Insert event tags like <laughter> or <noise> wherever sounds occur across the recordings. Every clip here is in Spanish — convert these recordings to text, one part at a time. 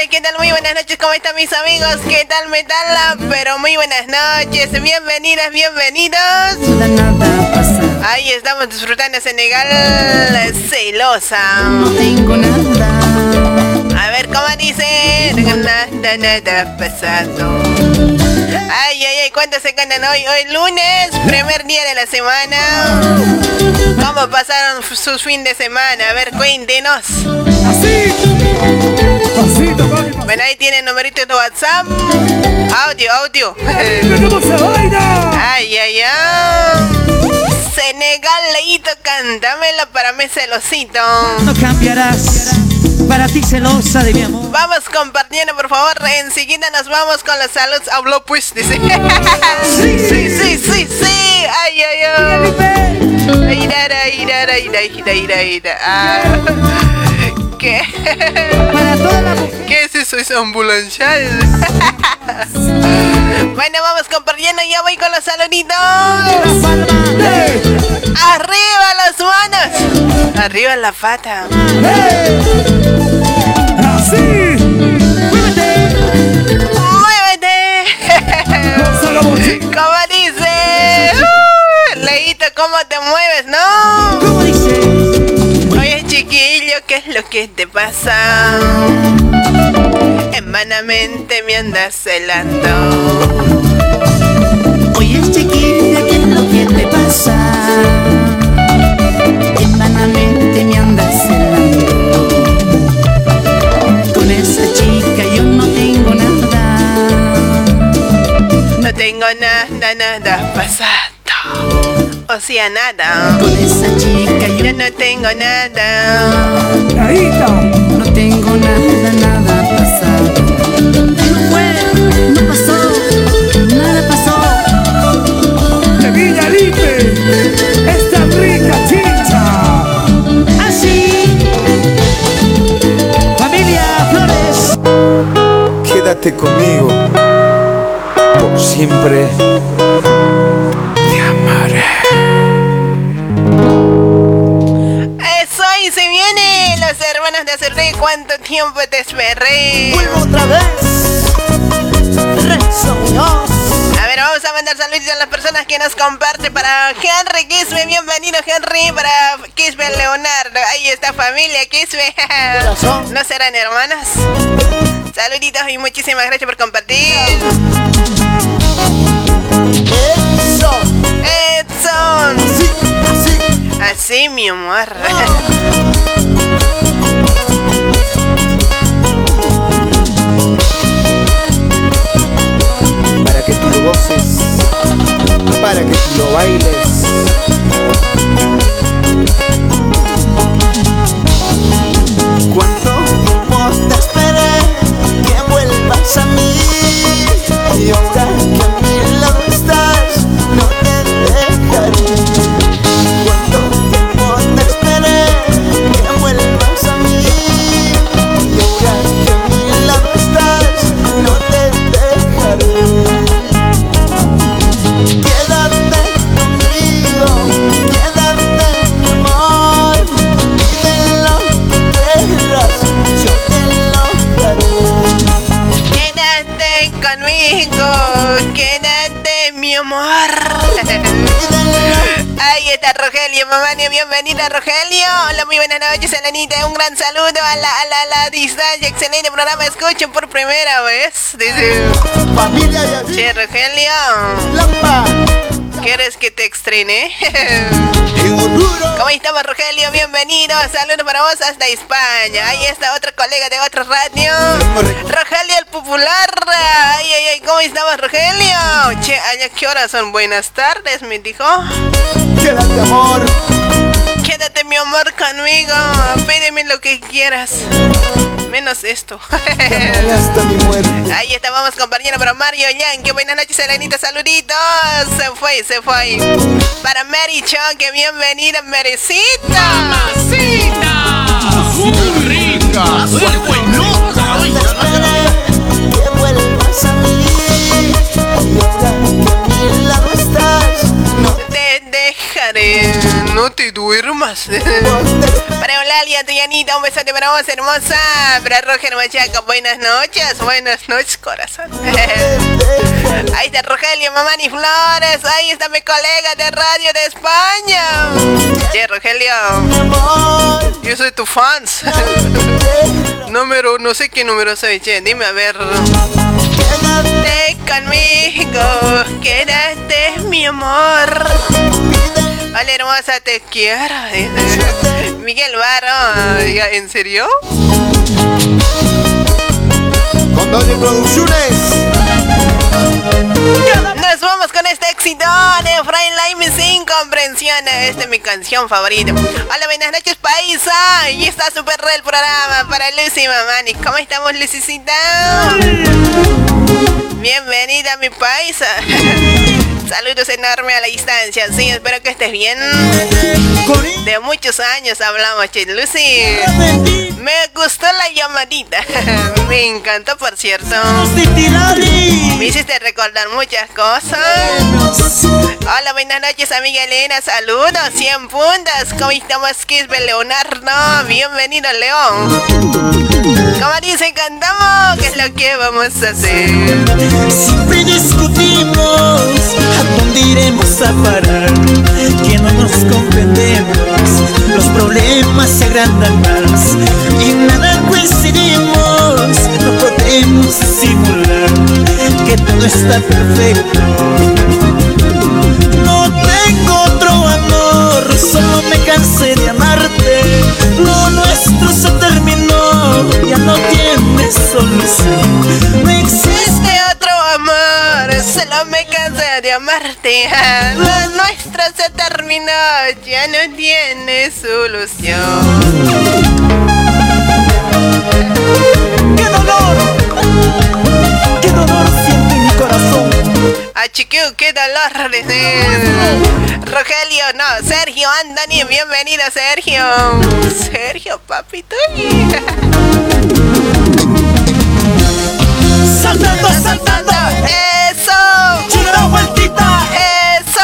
Hola, ¿qué tal? Muy buenas noches, ¿cómo están mis amigos? ¿Qué tal, metala? Pero muy buenas noches, bienvenidas, bienvenidos. Ahí estamos disfrutando Senegal celosa. No tengo nada. A ver, ¿cómo dice? Nada, nada pasado. Ay, ay, ay, ¿cuántos se cuentan hoy? Hoy lunes, primer día de la semana. ¿Cómo pasaron sus fin de semana? A ver, cuéntenos. Así. Pasito, papi. Bueno, ahí tiene el numerito de WhatsApp. Audio, audio. Ay, ay, ay. Senegal, leíto, cántamelo para mí celosito. No cambiarás. Para ti celosa de mi amor. Vamos compartiendo, por favor. Enseguida nos vamos con los saludos. Habló pues, dice. <laughs> Sí, sí, sí, sí, sí. Ay, ay, ay. Ira, ira, ira, ira, ira, ira, ira. Ah. <laughs> ¿Qué? Para toda la mujer. ¿Qué es eso? ¿Es ambulancia? <laughs> bueno, vamos compartiendo. Ya voy con los saluditos. Arriba las manos. Arriba la pata. Así. Muévete. ¡Muévete! Solo <laughs> música. ¿Cómo dice? cómo te mueves, ¿no? ¿Cómo dice? Oye, chiquillo, ¿qué es lo que te pasa? En vanamente me andas celando. Oye, chiquilla, ¿qué es lo que te pasa? En vanamente me andas celando. Con esa chica yo no tengo nada. No tengo nada, nada pasado. O sea, nada. Con esa chica yo Yo no tengo nada. Clarita. no tengo nada, nada pasado. No fue, no pasó, nada pasó. De Villalipe. Esta rica chicha. Así. Familia Flores. Quédate conmigo. Por siempre. Eso y se viene los hermanos de Acerté. ¿Cuánto tiempo te esperé? Vuelvo otra vez. A ver, vamos a mandar saludos a las personas que nos comparten para Henry Quispe. Bienvenido, Henry, para Quispe Leonardo. Ahí está familia. Corazón. <laughs> ¿No serán hermanos? Saluditos y muchísimas gracias por compartir. Eso. Edson. Sí, así. Así, mi amor. Para que tú lo goces. Para que tú lo bailes. ¿Cuánto tiempo te esperé que vuelvas a mí? Mamá, bienvenida Rogelio. Hola, muy buenas noches, Elenita. Un gran saludo a la, a la, a la distancia. Excelente programa, escuchen por primera vez. Dice, Familia y así che, Rogelio, Lampa ¿quieres que te Oruro <laughs> ¿Cómo estamos, Rogelio? Bienvenido. Saludos para vos hasta España. Ahí está otro colega de otro radio. Rogelio el Popular. Ay, ay, ay. ¿Cómo estamos, Rogelio? Che, ¿a qué horas son? Buenas tardes, me dijo. Quédate amor Quédate, mi amor, conmigo. Pídeme lo que quieras. Menos esto. Ahí está, vamos compañero para Mario Yang. Que buenas noches, Elenita. Saluditos. Se fue, se fue. Para Mary Chong, que bienvenida, Merecita. Que vuelvas a mí Y ahora que a mi lado estás No Te dejaré. No te duermas. Para Eulalia, Trianita, un besote para vos, hermosa. Para Roger Machaca, buenas noches. Buenas noches, corazón. <laughs> Ahí está Rogelio, Mamani Flores. Ahí está mi colega de radio de España. Che, Rogelio, amor yo soy tu fans. <laughs> número, no sé qué número soy, che. Dime a ver. Quédate conmigo, quédate, mi amor. Hola, hermosa, te quiero. Miguel Barro, ¿en serio? Con Doble Producciones Nos vamos con este éxito de Efraín Lime sin comprensión. Esta es mi canción favorita. Hola, buenas noches, paisa. Y está súper re el programa para Lucy Mamani. ¿Cómo estamos, Lucicita? Bienvenida, mi paisa. Saludos enormes a la distancia. Sí, espero que estés bien. De muchos años hablamos, che, Lucy. Me gustó la llamadita. <laughs> Me encantó, por cierto. Me hiciste recordar muchas cosas. Hola, buenas noches, amiga Elena. Saludos, 100 puntas. ¿Cómo estamos, Kisbe Leonardo? Bienvenido, León. Como dice, cantamos. ¿Qué es lo que vamos a hacer? Siempre discutimos iremos a parar? Que no nos comprendemos, los problemas se agrandan más y nada coincidimos, no podemos simular que todo está perfecto. No tengo otro amor, solo me cansé de amarte, lo nuestro se terminó, ya no tiene solución solo me cansé de amarte. Lo nuestro se terminó, ya no tiene solución. ¡Qué dolor! ¡Qué dolor siente mi corazón! A chiquiu, qué dolor. dice. Rogelio, no, Sergio, Andani, bienvenido Sergio. Sergio, papito. ¡Saltando, saltando! Eso, ¡Una vueltita! eso,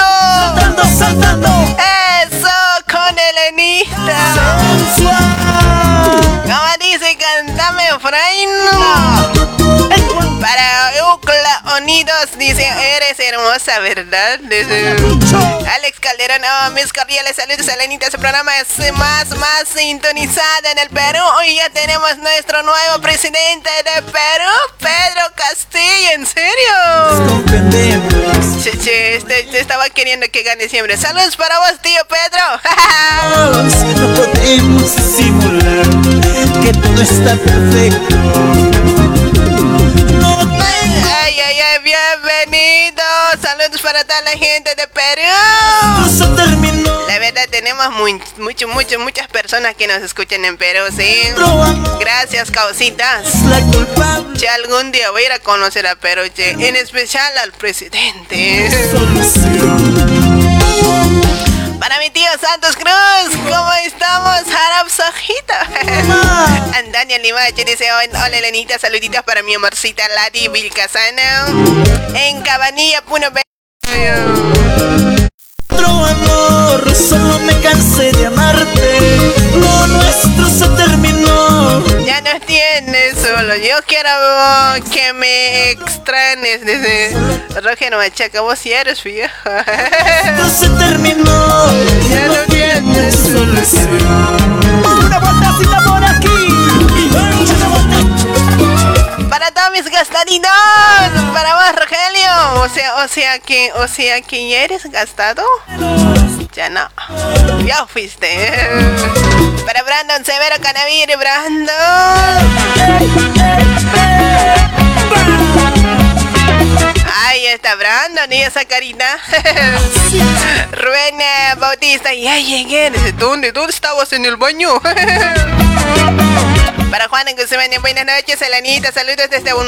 ¡Saltando, saltando! eso, con Elenita. ¡Sensual! Ucla Unidos, dice, eres hermosa, ¿verdad? Alex Calderón, oh, mis cordiales saludos, Elenita. Su programa es más, más sintonizado en el Perú. Hoy ya tenemos nuestro nuevo presidente de Perú, Pedro Castillo, ¿en serio? Che, che, este, este estaba queriendo que gane siempre. Saludos para vos, tío Pedro. <laughs> No podemos simular que todo está perfecto. Bienvenidos. Saludos para toda la gente de Perú. La verdad, tenemos muy, mucho, mucho, muchas personas que nos escuchan en Perú, ¿sí? Gracias, causitas. Che, algún día voy a ir a conocer a Perú, che. En especial al presidente. Para mi tío Santos Cruz, ¿cómo estamos? Harap Sojita. <laughs> Daniel Limache dice, hola Elenita, saluditos para mi amorcita Ladi Vilcasana. En Cabanilla, Puno Otro amor, solo me cansé de amarte. Se terminó. Ya no tienes solo, yo quiero que me extrañes, dice Roger Machaca, vos sí eres vieja. No se terminó. Ya no tienes solución. Una vueltacita por aquí. Para mis gastaditos, para vos Rogelio, o sea, o sea que, o sea que ya eres gastado. Ya no, ya fuiste. Para Brandon Severo Canavir, Brandon. Ahí está Brandon y esa carita. <laughs> Rubén Bautista, ya llegué. ¿Desde dónde? ¿Dónde estabas en el baño? <laughs> Para Juan Guzmán, buenas noches, Elanita, saludos desde un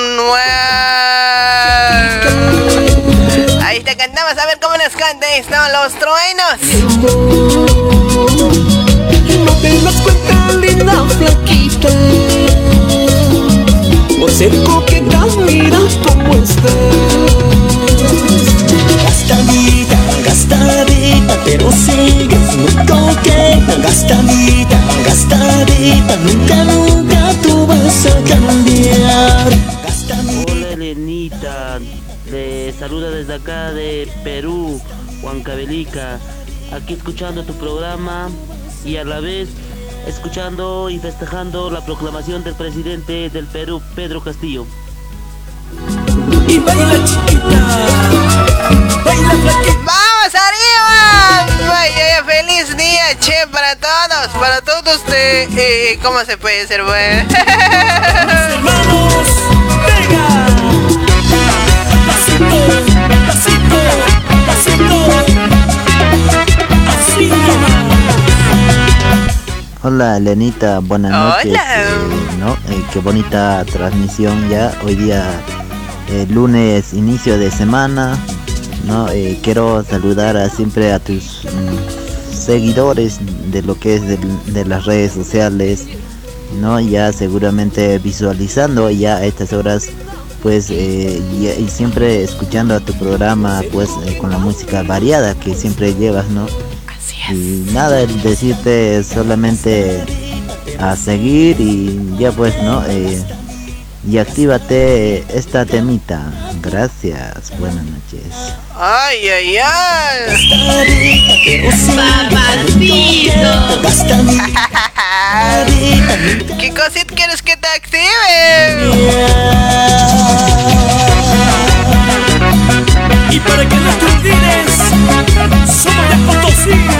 Ahí te cantamos, a ver cómo nos canta esto, los truenos. No te das cuenta, linda flaquita. Pero sigues muy coqueta. Gastadita, gastadita, nunca, nunca tú vas a cambiar. Gastadita. Hola Elenita, te saluda desde acá de Perú, Huancavelica, aquí escuchando tu programa y a la vez escuchando y festejando la proclamación del presidente del Perú, Pedro Castillo. Y baila chiquita, baila flaquita. ¡Vamos arriba! Ay, ay, feliz día, che, para todos, para todos de... eh, ¿Cómo se puede ser bueno? Hermanos, venga. Pasito, pasito, pasito. Así. Hola Lenita, buenas noches. Hola. Eh, ¿no? Eh, qué bonita transmisión ya. Hoy día eh, lunes, inicio de semana. ¿No? Eh, quiero saludar a, siempre a tus mm, seguidores de lo que es del- de, las redes sociales. ¿no? Ya seguramente visualizando ya a estas horas pues eh, y, y siempre escuchando a tu programa pues eh, con la música variada que siempre llevas, ¿no? Y nada, decirte solamente a seguir y ya pues, ¿no? Eh, y actívate esta temita. Gracias, buenas noches. Ay, ay, ay. Papacito. <laughs> Gastadita. ¿Qué cosita quieres que te active? Y para que no te olvides, somos de Potosí.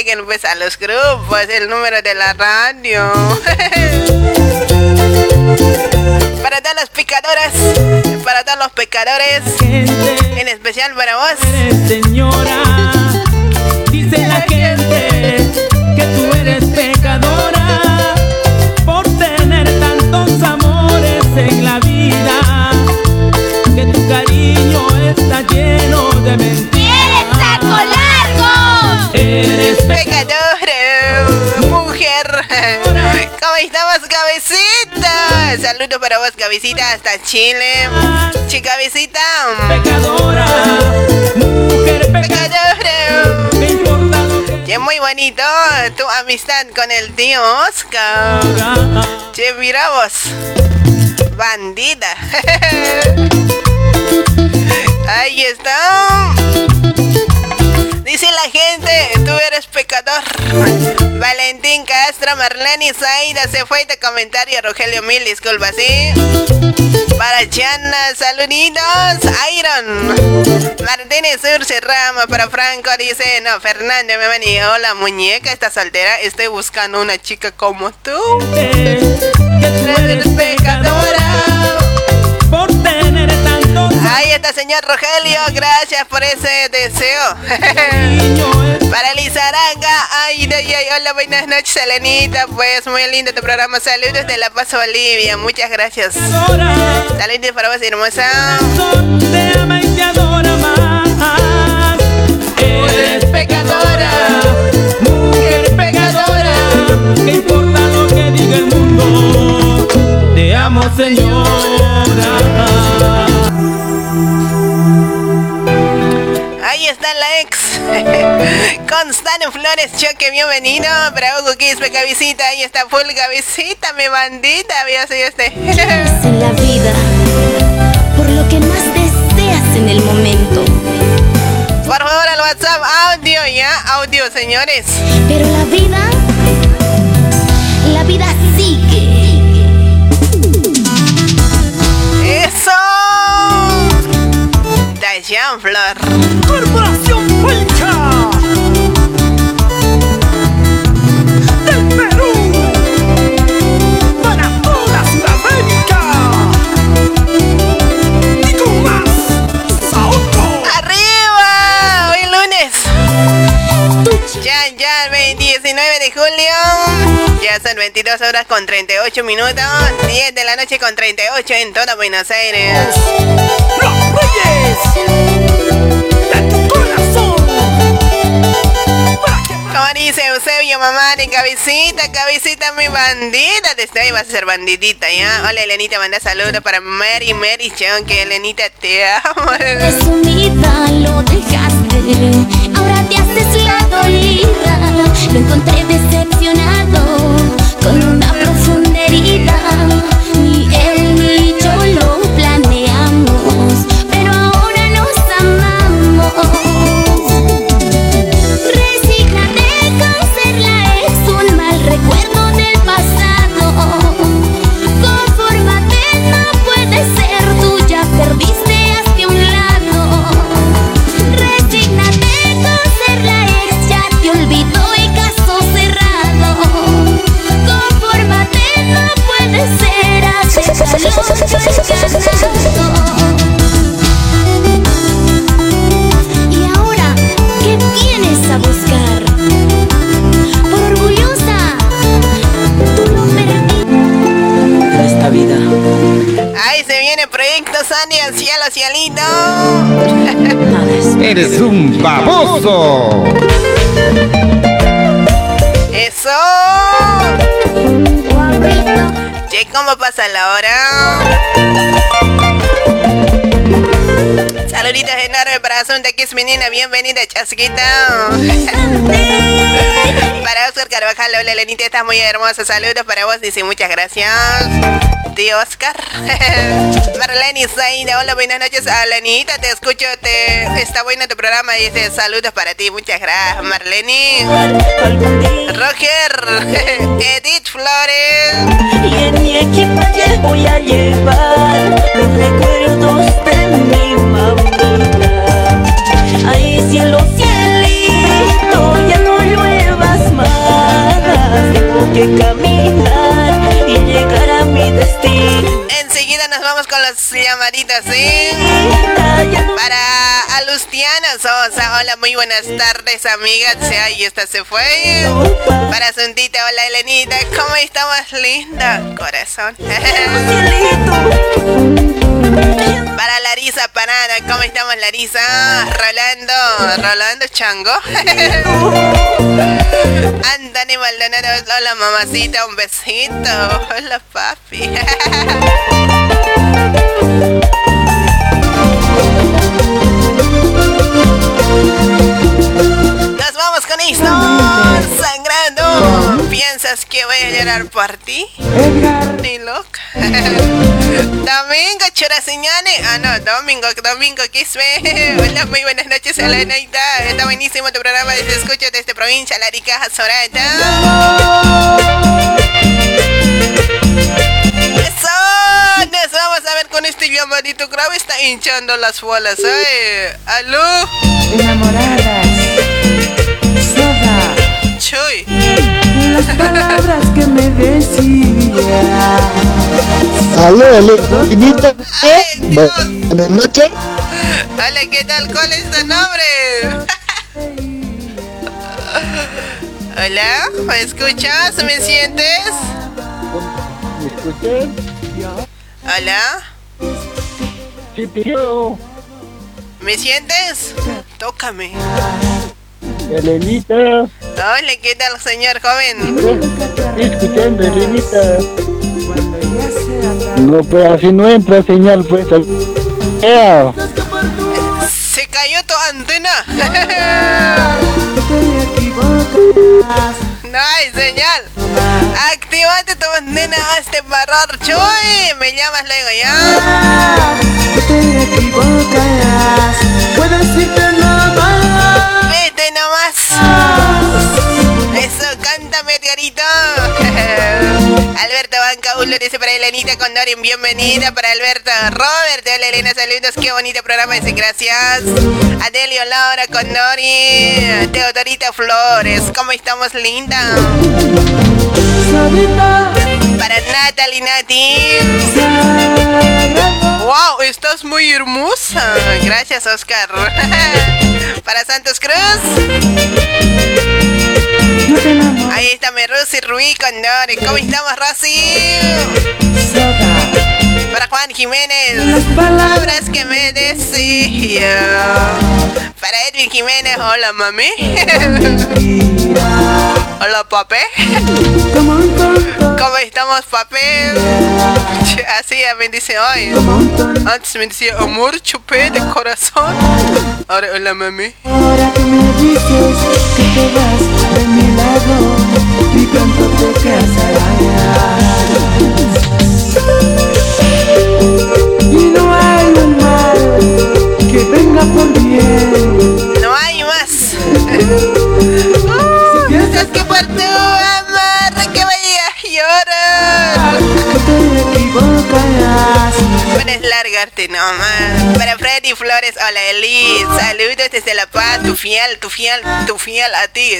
Agreguen pues a los grupos el número de la radio. <laughs> para todas las picadoras, para todos los pecadores, en especial para vos. Señora, dice la gente que tú eres pecadora por tener tantos amores en la vida. Que tu cariño está lleno de mentiras. ¿Cómo estamos, cabecita? Saludos para vos, cabecita, hasta Chile. Che, cabecita. pecadora, mujer Pecadora. ¿Qué importa lo que Che, muy bonito tu amistad con el tío Oscar. Che, mira vos. Bandida. <laughs> Ahí está. Dice la gente, tú eres pecador. <laughs> Valentín Castro, Marlene Zaida, se fue de comentario. Rogelio Mil, disculpa, ¿sí? Para Chana, saluditos. Iron. Martínez Urce Rama, para Franco, dice, no, Fernando, me venía. Hola, muñeca, ¿estás soltera? Estoy buscando una chica como tú. Que tú Eres pecadora. Ahí está, señor Rogelio. Gracias por ese deseo. <laughs> Para Lizaranga. Ay, ay, ay. Hola, buenas noches, Elenita. Pues muy lindo tu programa. Saludos de La Paz, Bolivia. Muchas gracias. Saludos para vos, hermosa. te ama y te adora más. Eres pecadora, mujer pecadora. ¿Qué importa lo que diga el mundo? Te amo, señora. Está la ex. <laughs> Constante Flores Choque, bienvenido. Hugo Quispe, cabecita. Ahí está full cabecita, mi bandita. Había sido este. en la vida por lo que más deseas en el momento. Por favor, al WhatsApp, audio ya, audio, señores. Pero la vida, la vida sigue. ¡Eso! Dayan Flor. Corporación Polka El 19 de julio. Ya son 22 horas con 38 minutos. 10 de la noche con 38 en todo Buenos Aires. Los Reyes de tu corazón. Como dice Eusebio, mamá de cabecita, cabecita, mi bandita. Desde ahí vas a ser bandidita, ¿ya? Hola, Elenita, manda saludos para Mary, Mary John, que Elenita te amo. Resumida lo dejaste, Lo encontré decepcionado Y ahora, ¿qué vienes a buscar? Por Gullosa, esta vida. Ahí se viene Proyecto Sandy, ansialo, ansialito. <laughs> ¡Eres un baboso! ¡Eso! Che, ¿cómo pasa la hora? Saluditos enormes para Asunta, es menina. Bienvenida, chasquita. para Oscar Carvajal, hola Lenita, estás muy hermosa. Saludos para vos, dice muchas gracias. Tío Oscar. <laughs> Marlene Zaina, hola, buenas noches. Alanita, te escucho, te está bueno tu programa. Dice saludos para ti, muchas gracias, Marlene. Roger, <laughs> Edith Flores. Y en mi equipaje voy a llevar los recuerdos de mi Cielo, Nos vamos con las llamaditas, ¿sí? Para Alustiana Sosa, hola, muy buenas tardes, amigas. Ahí esta se fue. Para Suntita, hola, Elenita, ¿cómo estamos, linda? Corazón. <laughs> Para Larisa Panada, ¿cómo estamos, Larisa? Rolando, Rolando Chango. <laughs> Andani Maldonado, hola, mamacita, un besito. Hola, papi. <laughs> Nos vamos con esto. Sangrando. ¿Piensas que voy a llorar por ti? Ni loca. <laughs> Domingo Chorasiñane. Ah, no, Domingo, Domingo Quispe. Hola, muy buenas noches, Elenaita. Está buenísimo tu programa desde escucho desde provincia, Larica, Sorata. Vamos a ver con este llamadito grave. Está hinchando las bolas, ¿eh? ¿Aló? Enamoradas, soda, Chuy. las palabras que me decía. Aló, aló, Finita. Buenas noches. Hola, ¿qué tal? ¿Cuál es tu nombre? Hola, ¿me escuchas? ¿Me sientes? ¿Me escuchas? Hola, Sí, tío. ¿me sientes? Tócame. Elenita. Hola, ¿qué tal, señor joven? Estoy escuchando, Elenita. No, pues así no entra señal, pues. ¡Ea! Se cayó tu antena. <laughs> No hay señal. Activate tu antena a este barrar, Chuy. Me llamas luego ya. te equivocas, puedes irte Alberto Bancabulo dice para Elenita con Dorin, bienvenida. Para Alberto Robert, hola Elena, saludos, qué bonito programa, dice gracias. Adelio Laura con Dori, Teodorita Flores, ¿cómo estamos, linda? Para Natalie Nati. Wow, estás muy hermosa. Gracias, Oscar. <laughs> Para Santos Cruz. Ahí está mi Rosy Ruiz con Dori. ¿Cómo estamos, Rosy? Para Juan Jiménez. Las palabras que me decía. Para Edwin Jiménez. Hola, mami. Hola, papi. ¿Cómo estamos, papi? Así me dice hoy. Antes me decía amor, chupé de corazón. Ahora, hola, mami. Ahora que me dices que te vas de mi lado y pronto te casarás. yeah Puedes largarte nomás. Para Freddy Flores, hola Elis. Saludos desde La Paz, tu fiel, tu fiel, tu fiel a ti.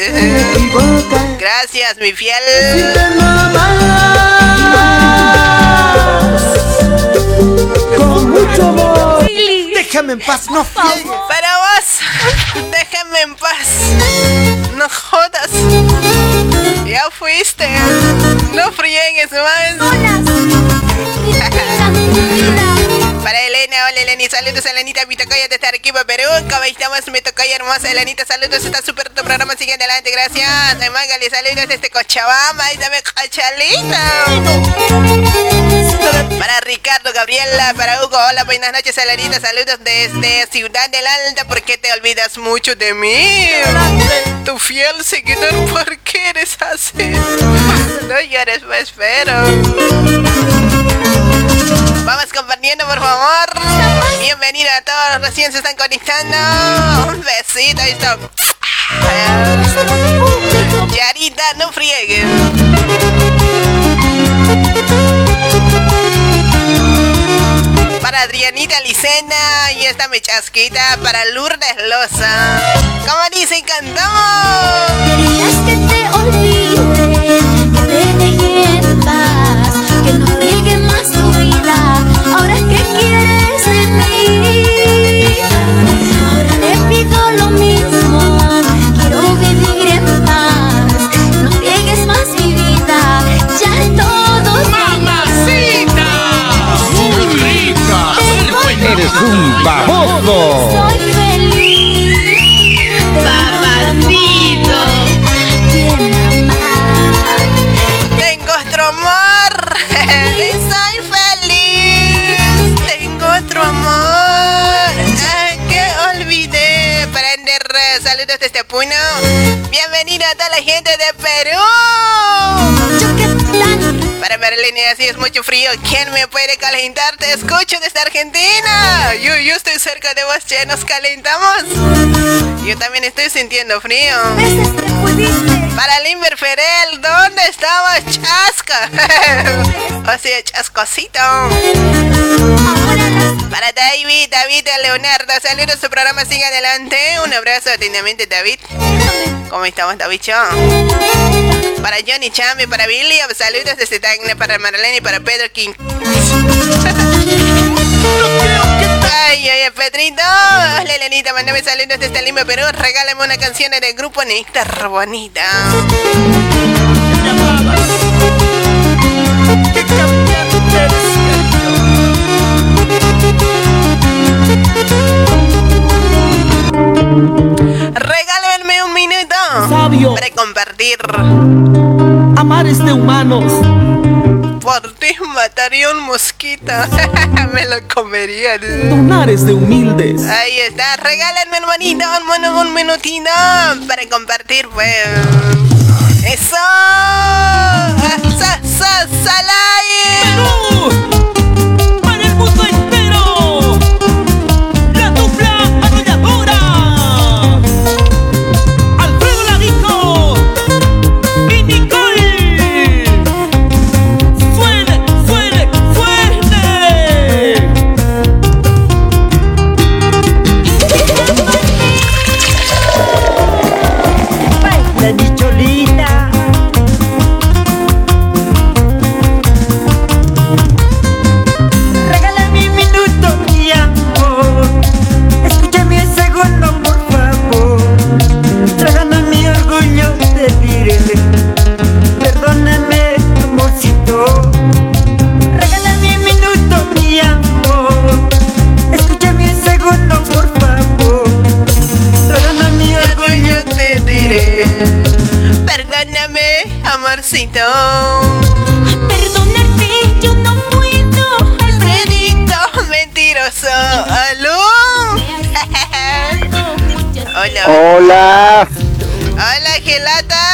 Gracias, mi fiel. Con mucho amor. Déjame en paz, no friegues. Para vos, déjame en paz. No jodas. Ya fuiste. No friegues más. <laughs> Para Elena, hola Marlene, saludos a Elenita, mi tocaya de Arequipa, Perú. ¿Cómo estamos? Mi tocaya hermosa, Elenita, saludos, está súper tu programa, sigue adelante, gracias. Magali, saludos desde Cochabamba, ahí dame cochalita. Para Ricardo, Gabriela, para Hugo, hola, buenas noches, Elenita, saludos desde Ciudad del Alta, ¿por qué te olvidas mucho de mí? Tu fiel seguidor, ¿por qué eres así? No llores, pues, pero... Vamos compartiendo, por favor. Bienvenido a todos, recién se están conectando. Un besito, ahí está. Yarita, no friegues. Para Adrianita Licena y esta mi chasquita para Lourdes Loza. ¿Cómo dice? Cantamos. Querías que te olvide, que te que no saludos desde Puno. Bienvenido a toda la gente de Perú. Para Marlene, así es mucho frío. ¿Quién me puede calentar? Te escucho desde Argentina. Yo, yo estoy cerca de vos, che. ¿Nos calentamos? Yo también estoy sintiendo frío. Para Limber Ferel, ¿dónde estabas, Chasca? <laughs> o sea, chascosito. Para David, David Leonardo, saludos, su programa sigue adelante. Un abrazo atentamente, David. ¿Cómo estamos, David? Para Johnny Chambi, para Billy, saludos desde Tacna, para Marlene y para Pedro King. <laughs> Ay, ay, ay, Pedrito. Hola, Elenita, mandame saludos desde Lima, Perú. Regálame una canción del grupo Néctar Bonita. Regálenme un minuto Sabio. para compartir. Amar es de humanos. Por ti mataría un mosquito. <laughs> Me lo comería. Donar es de humildes. Ahí está. Regálenme un monito, un, un minutito para compartir, pues. ¡Eso! ¡Sa, sa, salai! Perdóname, amorcito. Perdonarte yo no puedo. Alfredito, mentiroso. ¿Aló? Hola. Hola. Hola, Gelata.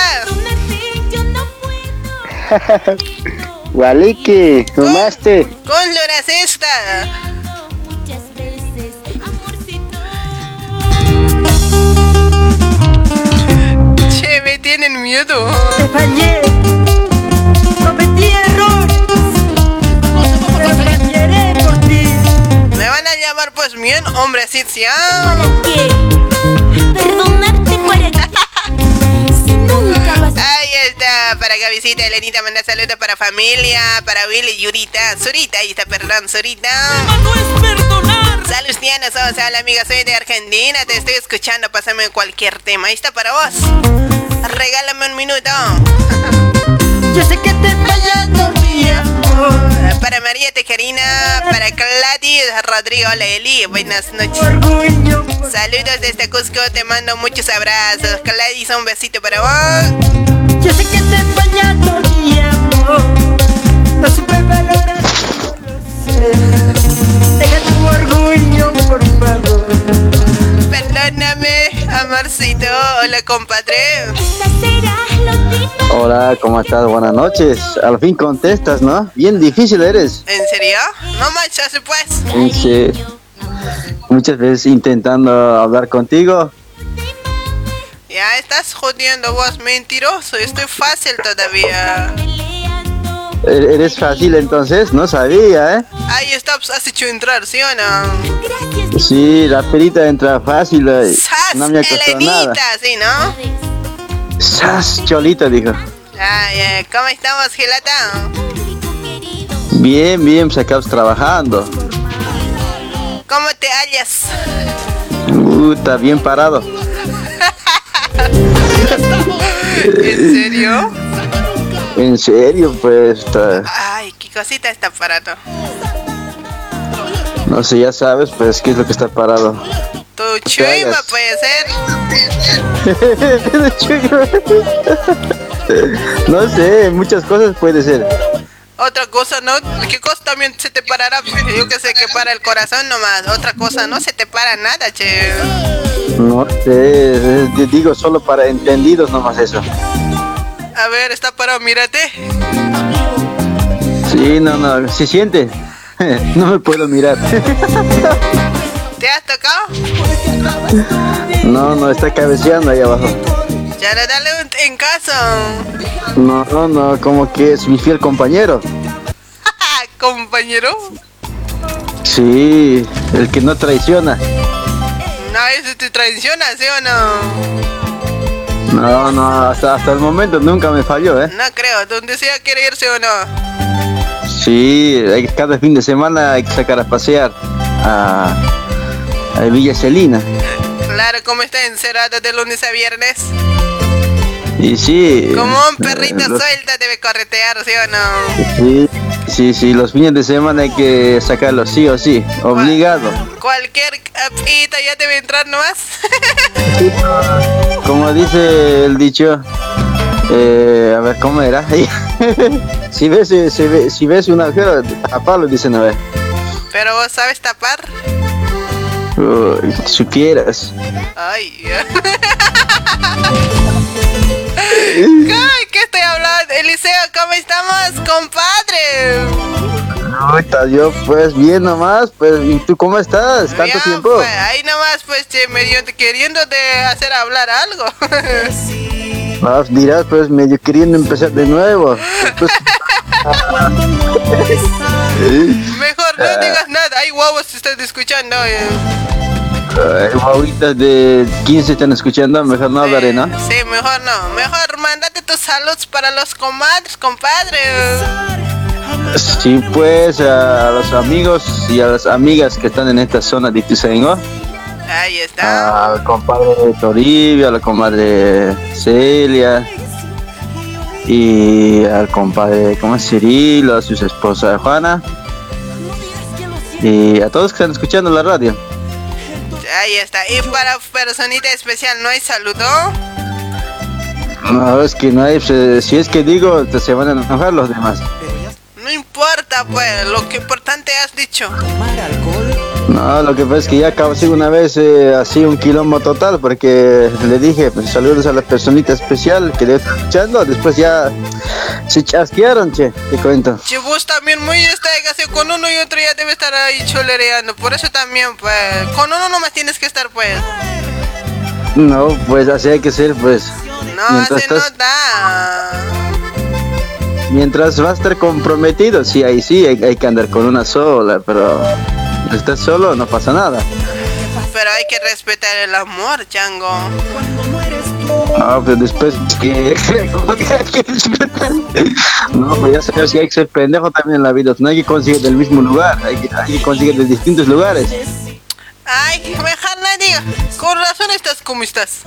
Waliki, <laughs> ¿tomaste? Con Loras esta. Tienen miedo. Te fallé. Cometí errores. Cambiaré por ti. Me van a llamar pues bien, hombre, así ¿sí? Perdonarte para qué. Está, para Gavisita, Elenita, manda saludos para familia, para Willy Yurita, Zurita, ahí está, perdón, Zurita. Salustiana Sosa, hola amiga, soy de Argentina, te estoy escuchando, pásame cualquier tema, ahí está para vos. Regálame un minuto. Yo sé que te mi amor. Para María Tejerina, para Gladys Rodrigo Leli. Buenas noches. Saludos desde Cusco. Te mando muchos abrazos. Gladys, un besito para vos. Yo sé que te amor No supe valorar Deja tu orgullo, por favor Perdóname, amorcito. Hola, compadre. Hola, ¿cómo estás? Buenas noches. Al fin contestas, ¿no? Bien difícil eres. ¿En serio? No manches, pues. Sí. Muchas veces intentando hablar contigo. Ya estás jodiendo vos, mentiroso. Estoy fácil todavía. E- Eres fácil entonces, no sabía, ¿eh? Ahí está, has hecho entrar, ¿sí o no? Sí, la perita entra fácil. eh. No me ha costado nada. ¿sí, no? ¡Sas! Cholita, dijo. Ay, ay, ¿Cómo estamos, Gilata? Bien, bien, pues acabas trabajando. ¿Cómo te hallas? Puta, bien parado. ¿En serio? En serio, pues, ta- Ay, qué cosita está aparato. no sé, ya sabes, pues, qué es lo que está parado. Tu chuima puede ser. <laughs> no sé, muchas cosas puede ser. Otra cosa, ¿no? ¿Qué cosa también se te parará? Yo que sé que para el corazón nomás. Otra cosa, no se te para nada, che. No sé, te digo solo para entendidos nomás eso. A ver, está parado, mírate. Sí, no, no, se siente. <laughs> No me puedo mirar. <laughs> ¿Te has tocado? No, no, está cabeceando ahí abajo. Ya le dale un en casa. No, no, no, como que es mi fiel compañero. <laughs> Compañero. Sí, el que no traiciona. Nadie se te traiciona, ¿sí o no? No, no, hasta, hasta el momento nunca me falló, ¿eh? No creo. Donde sea quiere irse o no. Sí, cada fin de semana hay que sacar a pasear a, Villa Celina. Claro, como está encerrado de lunes a viernes. Y sí. Como un perrito eh, los- suelto debe corretear, ¿sí o no? Sí, sí, sí, los fines de semana hay que sacarlos sí o sí, obligado. Cualquier apita ya debe entrar nomás. <laughs> Como dice el dicho, eh, a ver, ¿cómo era? <laughs> si, ves, eh, si, ve- si ves un agujero, taparlo, dicen a ver. Pero vos sabes tapar. Uy, si quieras. Ay. <laughs> Ay, ¿qué estoy hablando? Eliseo, ¿cómo estamos, compadre? Ahorita yo, pues, bien nomás, pues, ¿y tú cómo estás? ¿Tanto tiempo? pues, ahí nomás, pues, che, medio queriendo de hacer hablar algo. Ah, dirás, pues, medio queriendo empezar de nuevo. Pues, <laughs> Mejor no digas nada. Hay guavos que están escuchando. eh. ay, guaguitas de 15 están escuchando, mejor no hablaré, ¿no? Sí, mejor no. Mejor mándate tus saludos para los comadres, compadre. Sí, pues, a los amigos y a las amigas que están en esta zona de Ituzaingó. Ahí está. Al compadre Toribio, a la comadre Celia y al compadre, ¿cómo es? Cirilo, a su esposa Juana y a todos que están escuchando la radio. Ahí está. Y para personita especial, ¿no hay saludo? No, es que no hay, pues, si es que digo, te- se van a enojar los demás. No importa, pues. Lo que importante has dicho. No, lo que pasa es que ya acabo de una vez eh, así un quilombo total porque le dije pues, saludos a la personita especial que le está escuchando, después ya se chasquearon, che, te cuento. Che, vos también muy está con uno y otro ya debe estar ahí cholereando. Por eso también, pues. Con uno nomás tienes que estar, pues. No, pues así hay que ser, pues. No, se estás- nota. mientras va a estar comprometido, sí, ahí sí, hay, hay que andar con una sola, pero estás solo no pasa nada. Pero hay que respetar el amor, chango. <laughs> No, pues después que... no, pues ya sabes que hay que ser pendejo también en la vida, no hay que conseguir del mismo lugar, hay que, hay que conseguir de distintos lugares. Ay, mejor no diga. Con razón estás como estás.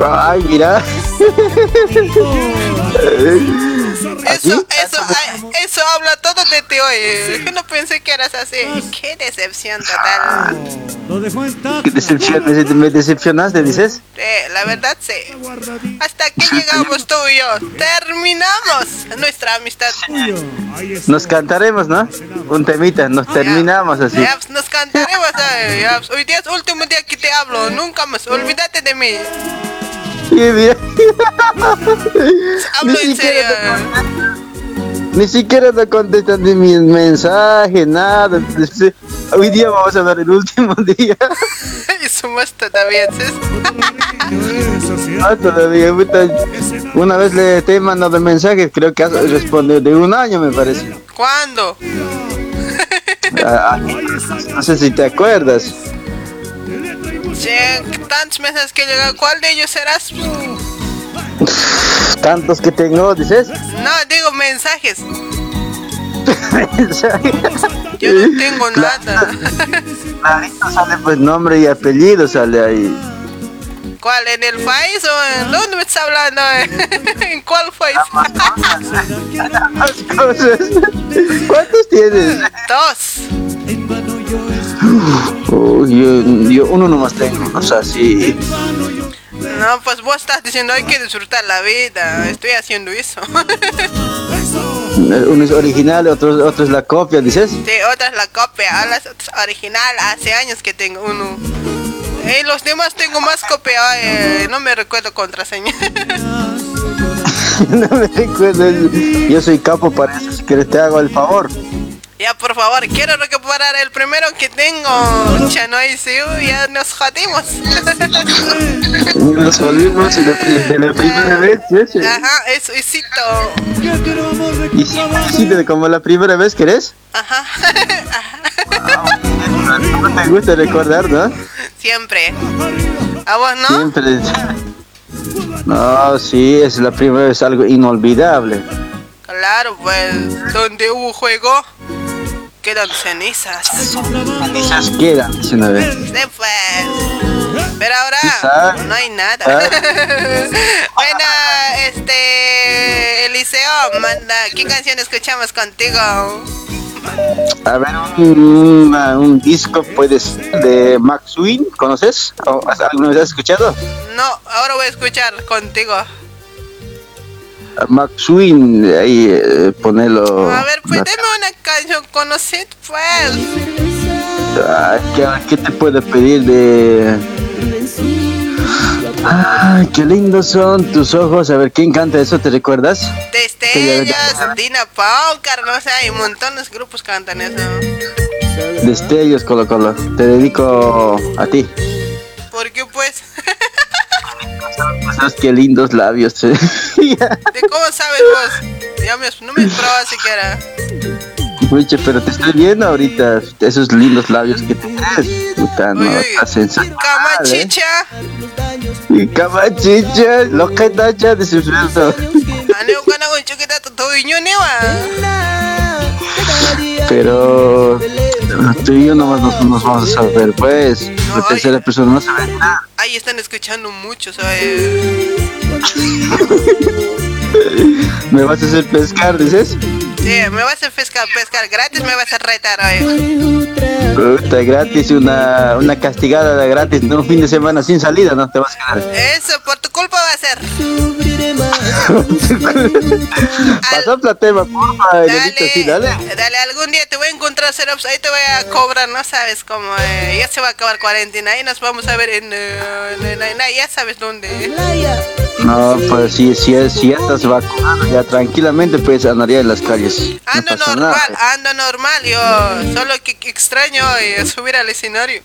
Ay, mira. <laughs> Eso, eso, ay, eso habla todo de ti hoy. Yo no pensé que eras así. Qué decepción total. ¿Qué decepción? ¿Me- ¿Me decepcionaste, dices? Sí, la verdad sí. Hasta que llegamos tú y yo. Terminamos nuestra amistad. Nos cantaremos, ¿no? Un temita, nos terminamos así. Pues, nos cantaremos. pues, hoy día es el último día que te hablo. Nunca más. Olvídate de mí. Sí, mira. Hablo Ni en serio. Ni siquiera te contestan de mis mensajes, nada. Hoy día vamos a ver el último <laughs> día. <laughs> Y sumas todavía. ¿sí? Ah, todavía. Una vez le te he mandado mensajes, creo que has respondido de un año, me parece. ¿Cuándo? Ah, ah, no sé si te acuerdas. Tantos meses que llegan. ¿Cuál de ellos serás? Tantos que tengo, dices. No, digo mensajes. <laughs> Yo no tengo nada. <laughs> Clarito sale pues nombre y apellido sale ahí. ¿Cuál? ¿En el país o en dónde me estás hablando? <laughs> ¿En cuál país? ¿Cuántos tienes? Dos. Uy, yo, yo uno nomás tengo, o sea, sí. No, pues vos estás diciendo hay que disfrutar la vida. Estoy haciendo eso. <laughs> Uno es original, otro, otro es la copia, dices. Sí, otra es la copia. Ahora es original. Hace años que tengo uno. Y los demás tengo más copia. eh, no me recuerdo contraseña. <laughs> no me recuerdo. Yo soy capo para eso, si quieres te hago el favor. Ya, por favor, quiero recuperar el primero que tengo. Chanoy, sí, ya nos jodimos. <laughs> Nos volvimos de la, de la primera vez, ¿sí? Ajá, eso, isito. Y como la primera vez que eres. Ajá. No te gusta recordar, ¿no? Siempre. ¿A vos no? Siempre. No, sí, es la primera vez algo inolvidable. Claro, pues, donde hubo juego, quedan cenizas. Cenizas quedan, dice una vez. Sí, pues. Pero ahora no hay nada. <laughs> Bueno, este. Eliseo, manda. ¿Qué canción escuchamos contigo? A ver, un, disco puede ser de Max Win, ¿conoces? ¿O has- ¿Alguna vez has escuchado? No, ahora voy a escuchar contigo. Win, ahí eh, ponelo. A ver, pues deme una canción conocida, pues. Ah, ¿qué, qué te puedo pedir de.? Ay, qué lindos son tus ojos. A ver, ¿quién canta eso? ¿Te recuerdas? Destellos, Dina Paucar, no sé, hay montones de grupos que cantan eso. Destellos, Colo Colo. Te dedico a ti. ¿Por qué, pues? ¿Sabes qué lindos labios? eh. <laughs> ¿De cómo sabes vos? Ya me, no me probas siquiera. Pucha, pero te estoy viendo ahorita. Esos lindos labios que tienes. Puta, no, está sensacional. ¿eh? Camachicha. Y Camachicha, loca tacha de su fruto. Aneo con chiquita tu tuyo ni Pero tú y yo nomás nos, nos vamos a saber, pues. La tercera persona no sabe nada. Ahí están escuchando mucho, ¿sabes? <laughs> Me vas a hacer pescar, dices. Sí, me vas a pescar, pescar gratis, me vas a retar hoy. Puta, gratis, una, una castigada de gratis, un fin de semana sin salida, no te vas a quedar. Eso, por tu culpa va a ser. <laughs> Pasó la tema, porfa, Elelito, sí, dale. Dale, algún día te voy a encontrar, Serops, ahí te voy a cobrar, no sabes cómo, eh, ya se va a acabar cuarentena, ahí nos vamos a ver en, eh, en- en- en- ya sabes dónde. No, pues si, si, si ya estás vacunado, ya tranquilamente puedes andaría en las calles. Ando normal, nada. ando normal, yo solo que, que extraño eh, subir al escenario.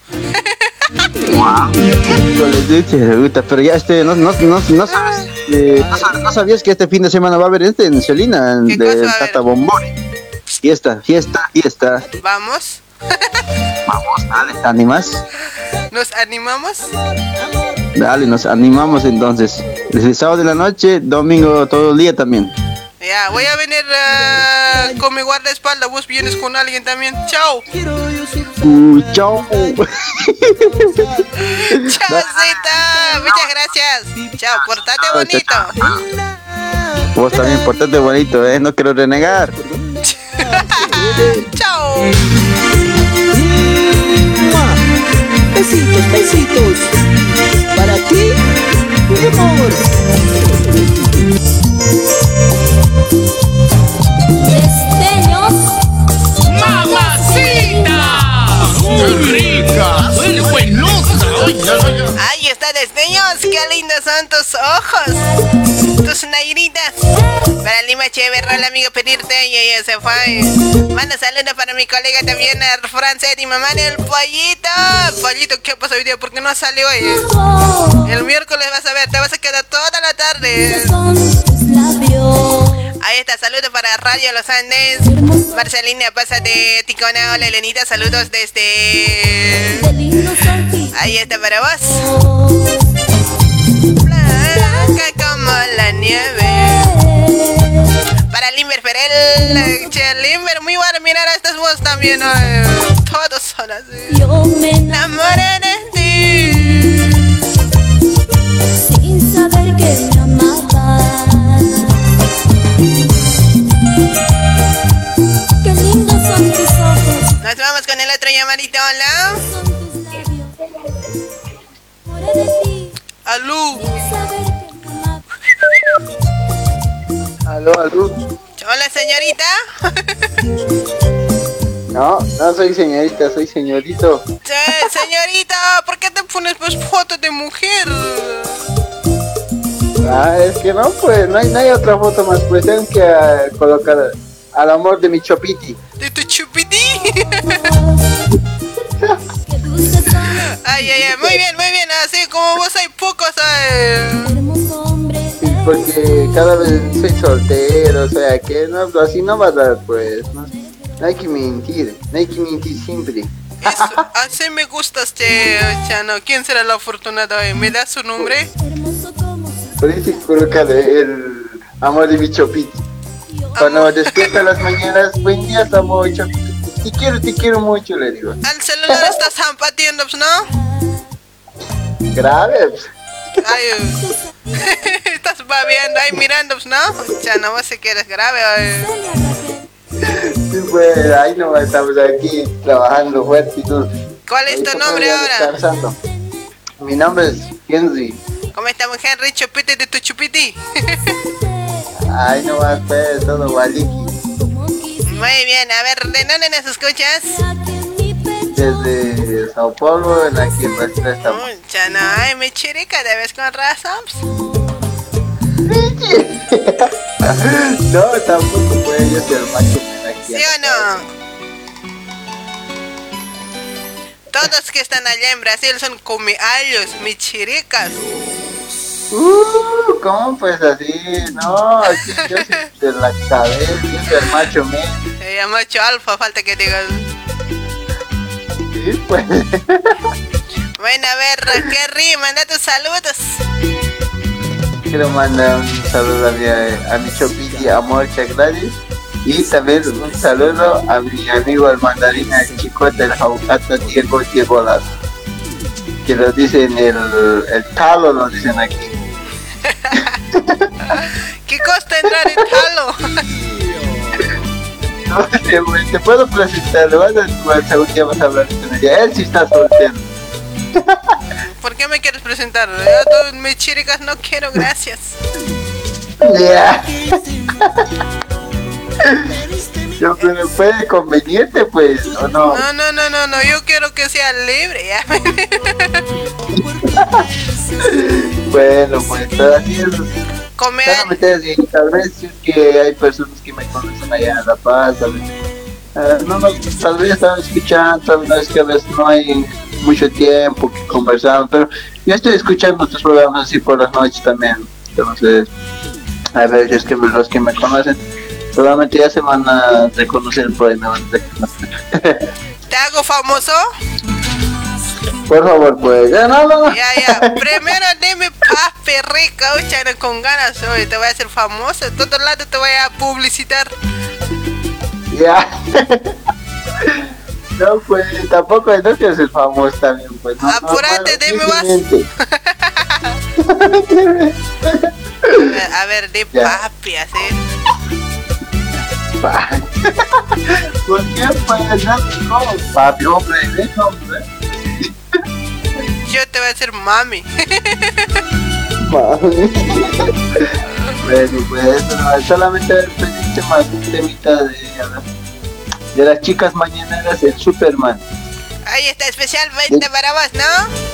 Yo les dije, pero ya este, no, no, no, no sabes, eh, no, sab- no sabías que este fin de semana va a haber este en Celina, ¿Qué de? Tata Bombón. Fiesta, fiesta, fiesta. Vamos, Vamos, dale, ¿te animas? nos animamos. Dale, nos animamos entonces. Desde sábado de la noche, domingo todo el día también. Ya, voy a venir ah, con mi guardaespaldas. Vos vienes con alguien también. Chao. Uh, chao. <laughs> Chaucita. Muchas gracias. Chao, portate bonito. Vos también portate bonito, ¿eh? No quiero renegar. <laughs> Chao. Besitos, besitos. Para ti, mi amor. Destellos. ¡Mamacita! ¡Qué rica! ¡Qué buenosa! Qué lindos son tus ojos. Tus negritas. Para Lima Chévere, hola amigo, pedirte. Y ella se fue. Manda saludos para mi colega también, el Francet y mamá el pollito. Pollito, ¿qué pasó hoy día? ¿Por qué no salió hoy? El miércoles vas a ver, te vas a quedar toda la tarde. Ahí está, saludos para Radio Los Andes. Marcelina, pásate, Ticona. Hola, Elenita, saludos desde. Ahí está para vos. Blanca como la nieve. Para Limber Ferel. Che, Limber, muy bueno mirar a estas voces también. Todos son así. Yo me Enamoré de ti. Otro llamadito. Hola. Alú. Aló, aló. Hola, señorita. <laughs> No, no soy señorita, soy señorito. Señorita, ¿por qué te pones pues fotos de mujer? Ah, es que no, pues, no hay, no hay otra foto más, pues tengo que ah, colocar al amor de mi chopiti. ¿De tu chupiti? Son <laughs> Ay, ay, ay, muy bien, muy bien. Así como vos hay pocos, hombre. Sí, porque cada vez soy soltero, o sea, que no, así no va a dar, pues, no, no hay que mentir, no hay que mentir siempre. Eso, <laughs> así me gustas, che, Chano. ¿Quién será el afortunado? hoy? ¿Me das su nombre? Por eso colocar el amor de mi chopiti. Cuando despierta las mañanas, buen día, chopiti. Te quiero, te quiero mucho, le digo. Al celular estás zampatiendo, pues, ¿no? Grave, pues. Ay, eh, <laughs> estás babeando ahí mirando, pues, ¿no? Chano, vos sé que eres grave, ay. Sí, pues, ahí no estamos aquí trabajando fuerte y todo. ¿Cuál es Ahí tu nombre ahora? descansando. Mi nombre es Henry. ¿Cómo estamos, Henry? Chupiti de tu chupiti. <laughs> Ahí no va a ser todo gualiki. Muy bien, a ver, ¿de dónde nos escuchas? Desde Sao Paulo, en aquí en nuestra estamos. Uy, Chano, ay, me chirica de vez con razón. <laughs> No, tampoco pues, yo el macho. ¿Sí o no? Todos que están allá en Brasil son comiallos, michiricas. Uh, ¿cómo pues así? No, aquí yo soy de la cabeza, yo soy el macho men. Llama macho alfa, falta que digas. Sí, pues. <laughs> Bueno, a ver, ¿qué rima? Manda tus saludos. Quiero mandar un saludo a mi, a mi chopiti Amor Chagradi y también un saludo a mi amigo el mandarín el chico del Jaucata Diego Diego Lazo. Que lo dicen el, el talo, lo dicen aquí. <laughs> ¿Qué costa entrar en talo? <laughs> No, te, te puedo presentar, vas a algún día vas a hablar con ella. Él sí está soltero. <laughs> ¿Por qué me quieres presentar? Yo todos mis chiricas no quiero, gracias. Ya. <laughs> Yo, pero puede conveniente, pues, ¿o no? No, no, no, no, no, yo quiero que sea libre, ya. <laughs> Bueno, pues, así es. Come Claro, me estás bien, tal vez si es que hay personas que me conocen allá en La Paz, tal vez. ah, no, no, tal vez están escuchando, tal vez que a veces no hay mucho tiempo que conversar, pero yo estoy escuchando tus programas así por las noches también. Entonces, a veces que los que me conocen, solamente ya se van a reconocer por ahí, me van a reconocer. ¿Te hago famoso? Por favor, pues. Ya, no, no, no. Ya, ya. Primero dime papi rico, chana con ganas hoy. Te voy a hacer famoso. En todo lado te voy a publicitar. Ya. <laughs> No, pues tampoco no quiero ser famoso también, pues. No, Apúrate, dime más. <laughs> A ver, Ya. papi, así. <laughs> ¿Por qué? No, ¿cómo? Papi, hombre. Yo te voy a decir mami. Mami. Bueno, pues no, solamente pediste más un temita de, de las chicas mañaneras, el Superman. Ahí está especialmente para vos, ¿no?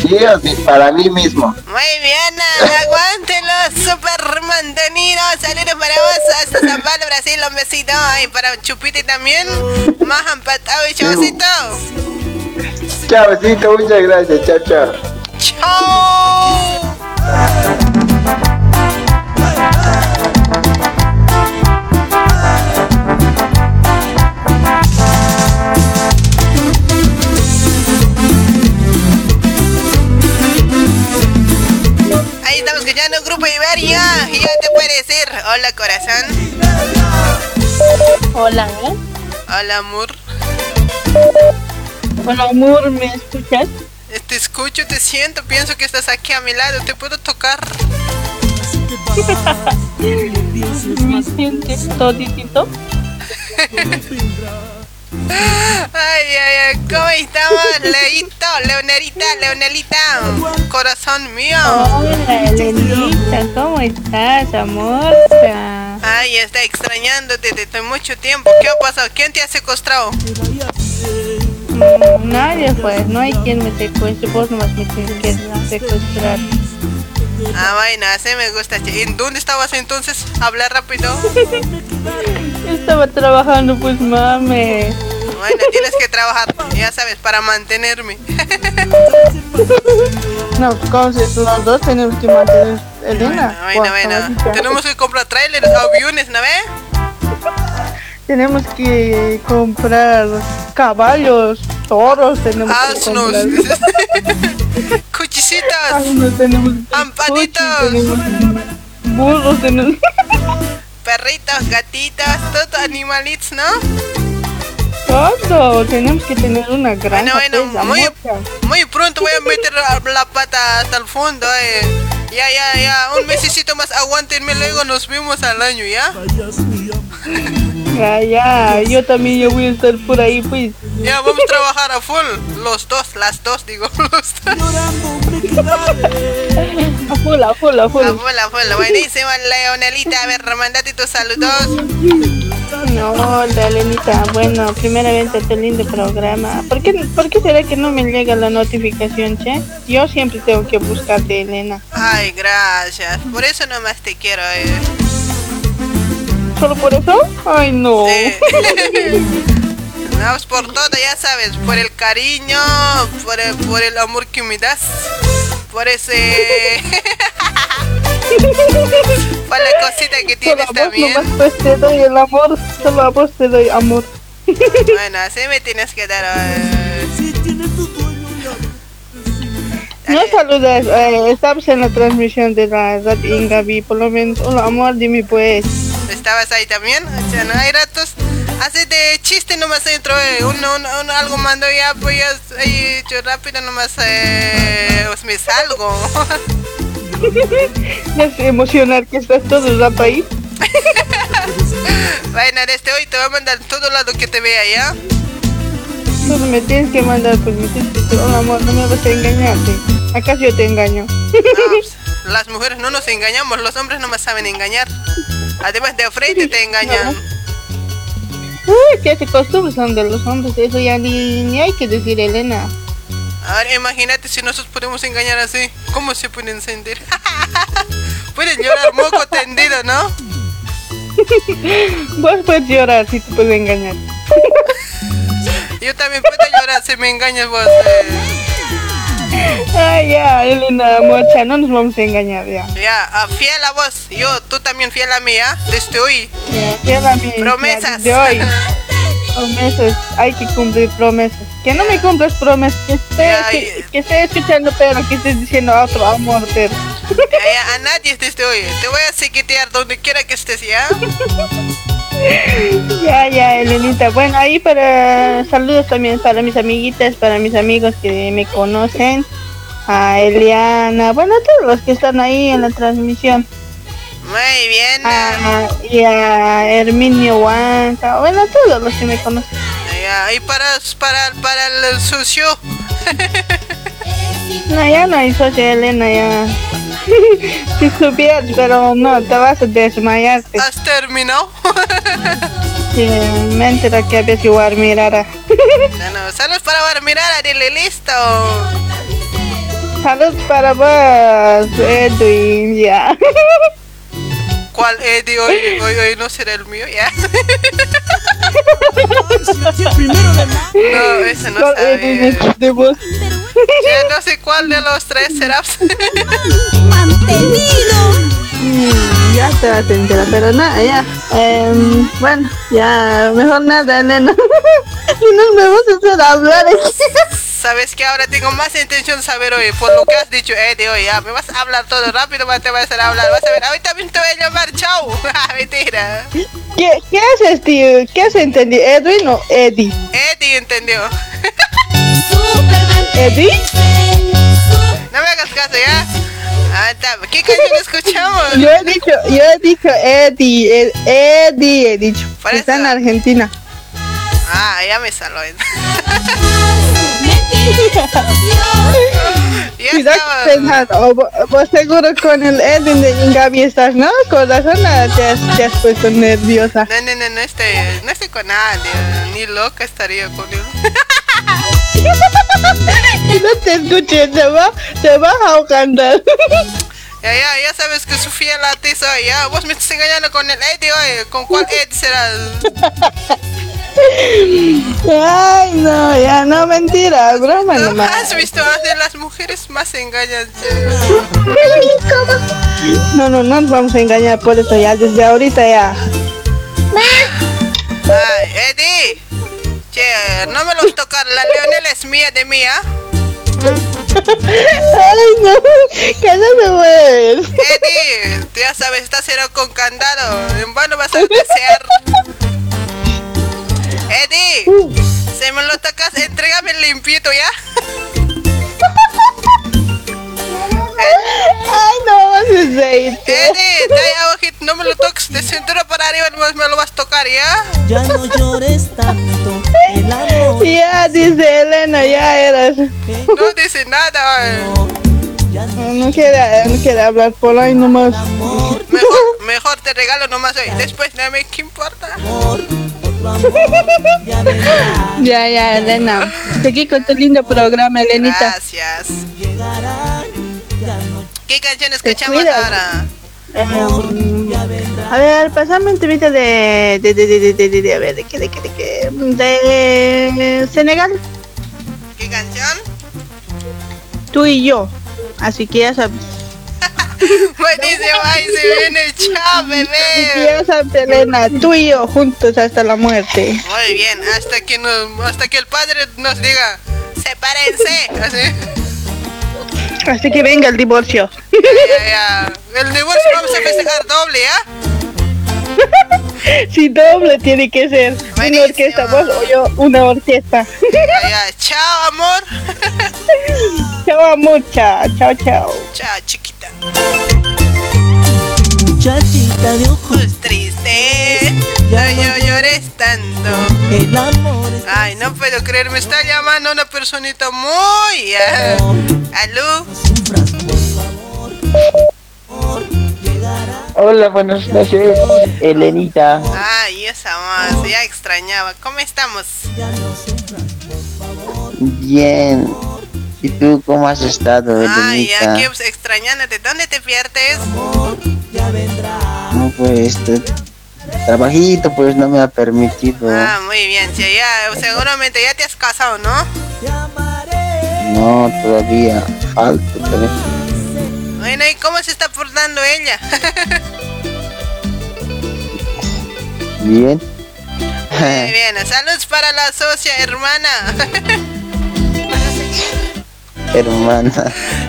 Sí, así, para mí mismo. Muy bien, <laughs> aguante los supermantenidos. Saludos para vos hasta San Pablo, Brasil. Un besito. Y para Chupiti también. Más empatado y chavosito. Chao, besito, muchas gracias. Chao, chao. ¡Chao! Escuchando Grupo Iberia. Y yo te puedo decir, hola corazón. Hola. Hola amor. Hola, amor, ¿me escuchas? Te escucho, te siento, pienso que estás aquí a mi lado. ¿Te puedo tocar? <laughs> ¿Me sientes toditito? <laughs> Ay, ay, ay, ¿cómo estamos? Leito, Leonerita, Leonelita, corazón mío. Hola, Elenita, ¿cómo estás, amor? Ay, está extrañándote desde mucho tiempo. ¿Qué ha pasado? ¿Quién te ha secuestrado? Mm, Nadie, pues, no hay quien me secuestre, vos nomás me tienes que secuestrar. Ah, vaina, así me gusta. ¿En dónde estabas entonces? Habla rápido. <laughs> Estaba trabajando, pues, mame. Bueno, tienes que trabajar, ya sabes, para mantenerme. No, entonces los dos tenemos que mantener Elena. Bueno, bueno. Tenemos que comprar trailers, aviones, ¿no ves? Tenemos que comprar caballos, toros, tenemos Asnos. que comprar. <laughs> Asnos, tenemos tenemos burros, tenemos... Perritos, gatitos, todos animalitos, ¿no? Todo, tenemos que tener una granja. Bueno, bueno, pues, muy, pronto voy a meter la, la pata hasta el fondo, eh. Ya, ya, ya, un mesecito más, aguántenme, luego nos vemos al año, ¿ya? Ya, ya, yo también yo voy a estar por ahí, pues. Ya, vamos a trabajar a full, los dos, las dos, digo, <laughs> los dos. A full, a full, a full. A full, a full, buenísimo, Leonelita, a ver, mandate tus saludos. No, hola, Elenita. Bueno, primeramente este lindo programa. ¿Por qué, ¿Por qué será que no me llega la notificación, che? Yo siempre tengo que buscarte, Elena. Ay, gracias, por eso nomás te quiero, eh. ¿Solo por eso? Ay, no. <laughs> Vamos por todo, ya sabes, por el cariño, por el, por el amor que me das, por ese... <laughs> por la cosita que tienes Solo a vos también. nomás pues te doy el amor. Solo a vos te doy amor. <laughs> Bueno, así me tienes que dar... eh, No saludas, eh, estamos en la transmisión de la Ingavi, por lo menos, hola amor, dime pues. ¿Estabas ahí también? O sea, no hay ratos... Hace de chiste nomás entro, eh. uno, uno- uno algo mando ya, pues ya, ahí, yo rápido nomás eh, pues me salgo. <laughs> Emocionar que estás todo el rato ahí. <laughs> bueno, desde hoy te voy a mandar todo lado que te vea, ¿ya? Solo me tienes que mandar, pues me tienes que decir, hola amor, no me vas a engañarte. ¿Acaso yo te engaño? No, <laughs> las mujeres no nos engañamos, los hombres no me saben engañar. Además de frente te engañan. Uy, que te costumbres son de los hombres, eso ya ni, ni hay que decir, Elena. Ahora imagínate si nosotros podemos engañar así. ¿Cómo se pueden sentir? <laughs> Puedes llorar moco tendido, ¿no? <laughs> Vos puedes llorar si te puedes engañar. <laughs> Yo también puedo llorar si me engañas vos. eh. Ay, ya, Elena, mocha, no nos vamos a engañar, ya. Ya, ah, fiel a vos. Yo, tú también fiel a mí, ¿ah? Desde hoy. Ya, fiel a mí, Promesas. ya, desde hoy. Promesas, hay que cumplir promesas. Que no me cumplas promesas, que estés, que, estés escuchando pero que estés diciendo a otro amor pero. A nadie te estoy. Te voy a seguitear donde quiera que estés, ¿ya? <laughs> Ya, ya, Elenita. Bueno, ahí para saludos también para mis amiguitas, para mis amigos que me conocen, a Eliana, bueno, a todos los que están ahí en la transmisión. Muy bien. Y a Herminio Huanca, bueno, a todos los que me conocen. Ya, y para, para, para el sucio. <laughs> No, ya no hay socio, Elena, ya. <laughs> si supieras, pero no, te vas a desmayarte. ¿Has terminado? <laughs> Sí, me entera que habías igual mirara. No, <laughs> no, saludos para Barmirara, dile listo. Salud para vos, Edwin, ya. ¿Cuál Eddie hoy, hoy, hoy no será el mío? Ya. No, ese no ¿Cuál sabe. De? Ya no sé cuál de los tres será. Mm, Ya te vas a enterar, pero nada, ya. Em, bueno, ya, mejor nada, Elena. <laughs> y nos vamos a hacer hablar Sabes que ahora tengo más intención de saber hoy, por lo que has dicho Eddie hoy, ya. Me vas a hablar todo rápido, te vas a hablar. Vas a ver, ahorita también te voy a llamar, chao. <laughs> Ah, Mentira. ¿Qué, ¿Qué haces, tío? ¿Qué has entendido? ¿Edwin o Eddie? Eddie entendió. <laughs> ¿Eddie? No me hagas caso, ¿ya? Ah, está. ¿Qué canción <laughs> escuchamos? Yo he dicho, yo he dicho Eddie, Ed- Eddie he dicho. Está en Argentina. Ah, ya me saló. <laughs> <laughs> Cuidado pensando, o vo- vos seguro con el Edwin de Ingabi estás, ¿no? Con razón ah, te has, te has puesto nerviosa. No, no, no, no estoy, no estoy con nadie. Ni loca estaría con él. <laughs> no te escuché, te va, te vas ahogando. <laughs> Ya, ya, ya sabes que su fiel a ti soy, ya. Vos me estás engañando con el Eddie hoy. ¿Con cuál Eddie será? <laughs> Ay, no, ya no, mentira, broma ¿No nomás. has visto? Hace las mujeres más engañan. No, no, no nos vamos a engañar por eso ya, desde ahorita ya. Ay, Eddie. Che, no me los tocar. La Leonela es mía de mía. Ay, no, que no me mueves. Eddie, ya sabes, está cero con candado. En vano vas a desear. Eddie, si me lo tocas, entrégame limpito, ¿ya? Ay, no, haces reírte. Eddie, de ahí abajito, no me lo toques. De cintura para arriba nomás me lo vas a tocar, ¿ya? Ya no llores tanto, el amor. Ya, dice Elena, ya eras. No dice nada. ay. No quiere, no quiere hablar por ahí nomás. Mejor, mejor te regalo nomás hoy. Después, no me qué importa. <laughs> Ya, ya, Elena. Seguí con tu lindo programa, Elenita. Gracias. ¿Qué canción escuchamos ahora? Em, a ver, pasame un temita de, de, de, de, de, de, de, de- a ver, de qué, de qué, de qué, de Senegal, ¿Qué canción? tú y yo, así que ya sabes. Buenísimo, ahí se viene, chao, bebé. sabes, Elena, tú y yo juntos hasta la muerte. Muy bien, hasta que nos, hasta que el padre nos diga, sepárense. Así. Así que venga el divorcio. Ya, ya, ya. El divorcio vamos a festejar doble, ¿ya? <laughs> Si doble tiene que ser. Una orquesta, vos o yo, una orquesta. Ya, ya. <laughs> Chao, amor. Chao, mucha. Chao, chao. Chao, chiquita. Muchachita de ojos Triste. No yo llores tanto. El amor Ay, no puedo creer, me está llamando una personita muy. ah. ¿Aló? Hola, buenas noches, Elenita. Ay, esa más, ya extrañaba. ¿Cómo estamos? Bien. ¿Y tú cómo has estado, Ay, Elenita? aquí pues, extrañándote. ¿Dónde te pierdes? No, pues, este trabajito, pues, no me ha permitido. Ah, muy bien, ya, seguramente ya te has casado, ¿no? No, todavía falta. todavía. Bueno, ¿y cómo se está portando ella? Bien. Muy bien, saludos para la socia hermana. Hermana.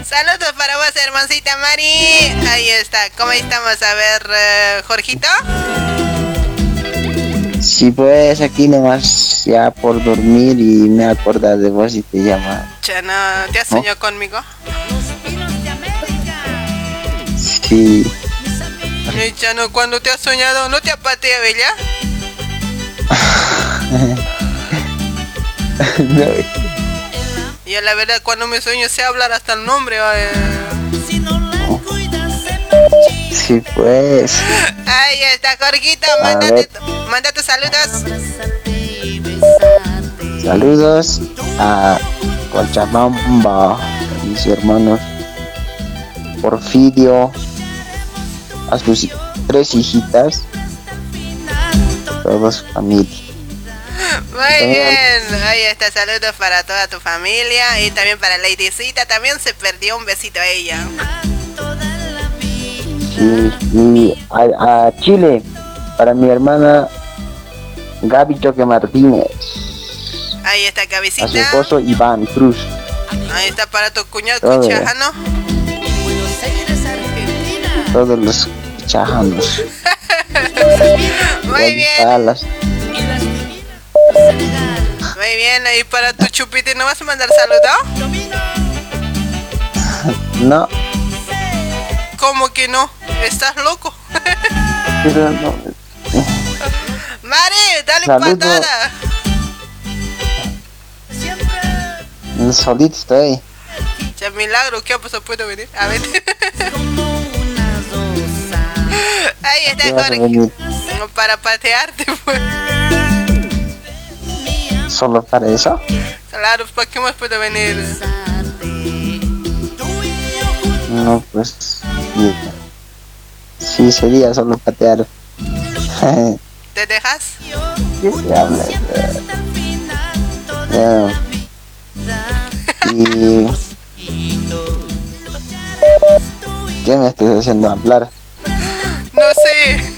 Saludos para vos, hermancita Mari. Ahí está. ¿Cómo estamos? A ver, eh, Jorgito. Sí, pues aquí nomás ya por dormir y me acuerdas de vos y te llama. Chano, ¿te has soñado conmigo? Sí. Chano, cuando te has soñado, ¿no te apatea, Bella? No, <laughs> Yo la verdad cuando me sueño sé hablar hasta el nombre. ay. sí, pues. Ahí está, Jorgito. Manda tus saludos. Saludos a Cochabamba, mis hermanos Porfirio, a sus tres hijitas, todos familia. Muy bien. Ahí está, saludos para toda tu familia y también para Ladycita. También se perdió un besito a ella. Y a, a Chile, para mi hermana Gaby Choque Martínez, Ahí está, a su esposo Iván Cruz. Ahí está para tu cuñado. Cuchajano. todos los chajanos. <laughs> Muy bien. Alas. Muy bien, ahí para tu chupite, ¿no vas a mandar saludo? <laughs> No, ¿Cómo que no? ¿Estás loco? pero no. Mari, dale Saludo. patada. Solito estoy. Ya milagro, ¿qué ha pasado? ¿Puedo venir? A ver. <laughs> Ahí está, ¿Qué vas a Jorge. Para patearte, pues. ¿Solo para eso? Claro, ¿para qué más puedo venir? No, pues. Sí, sí, sería solo patear. <laughs> ¿Te dejas? ¿Qué se habla? Y. <laughs> ¿Qué me estás haciendo hablar? No sé.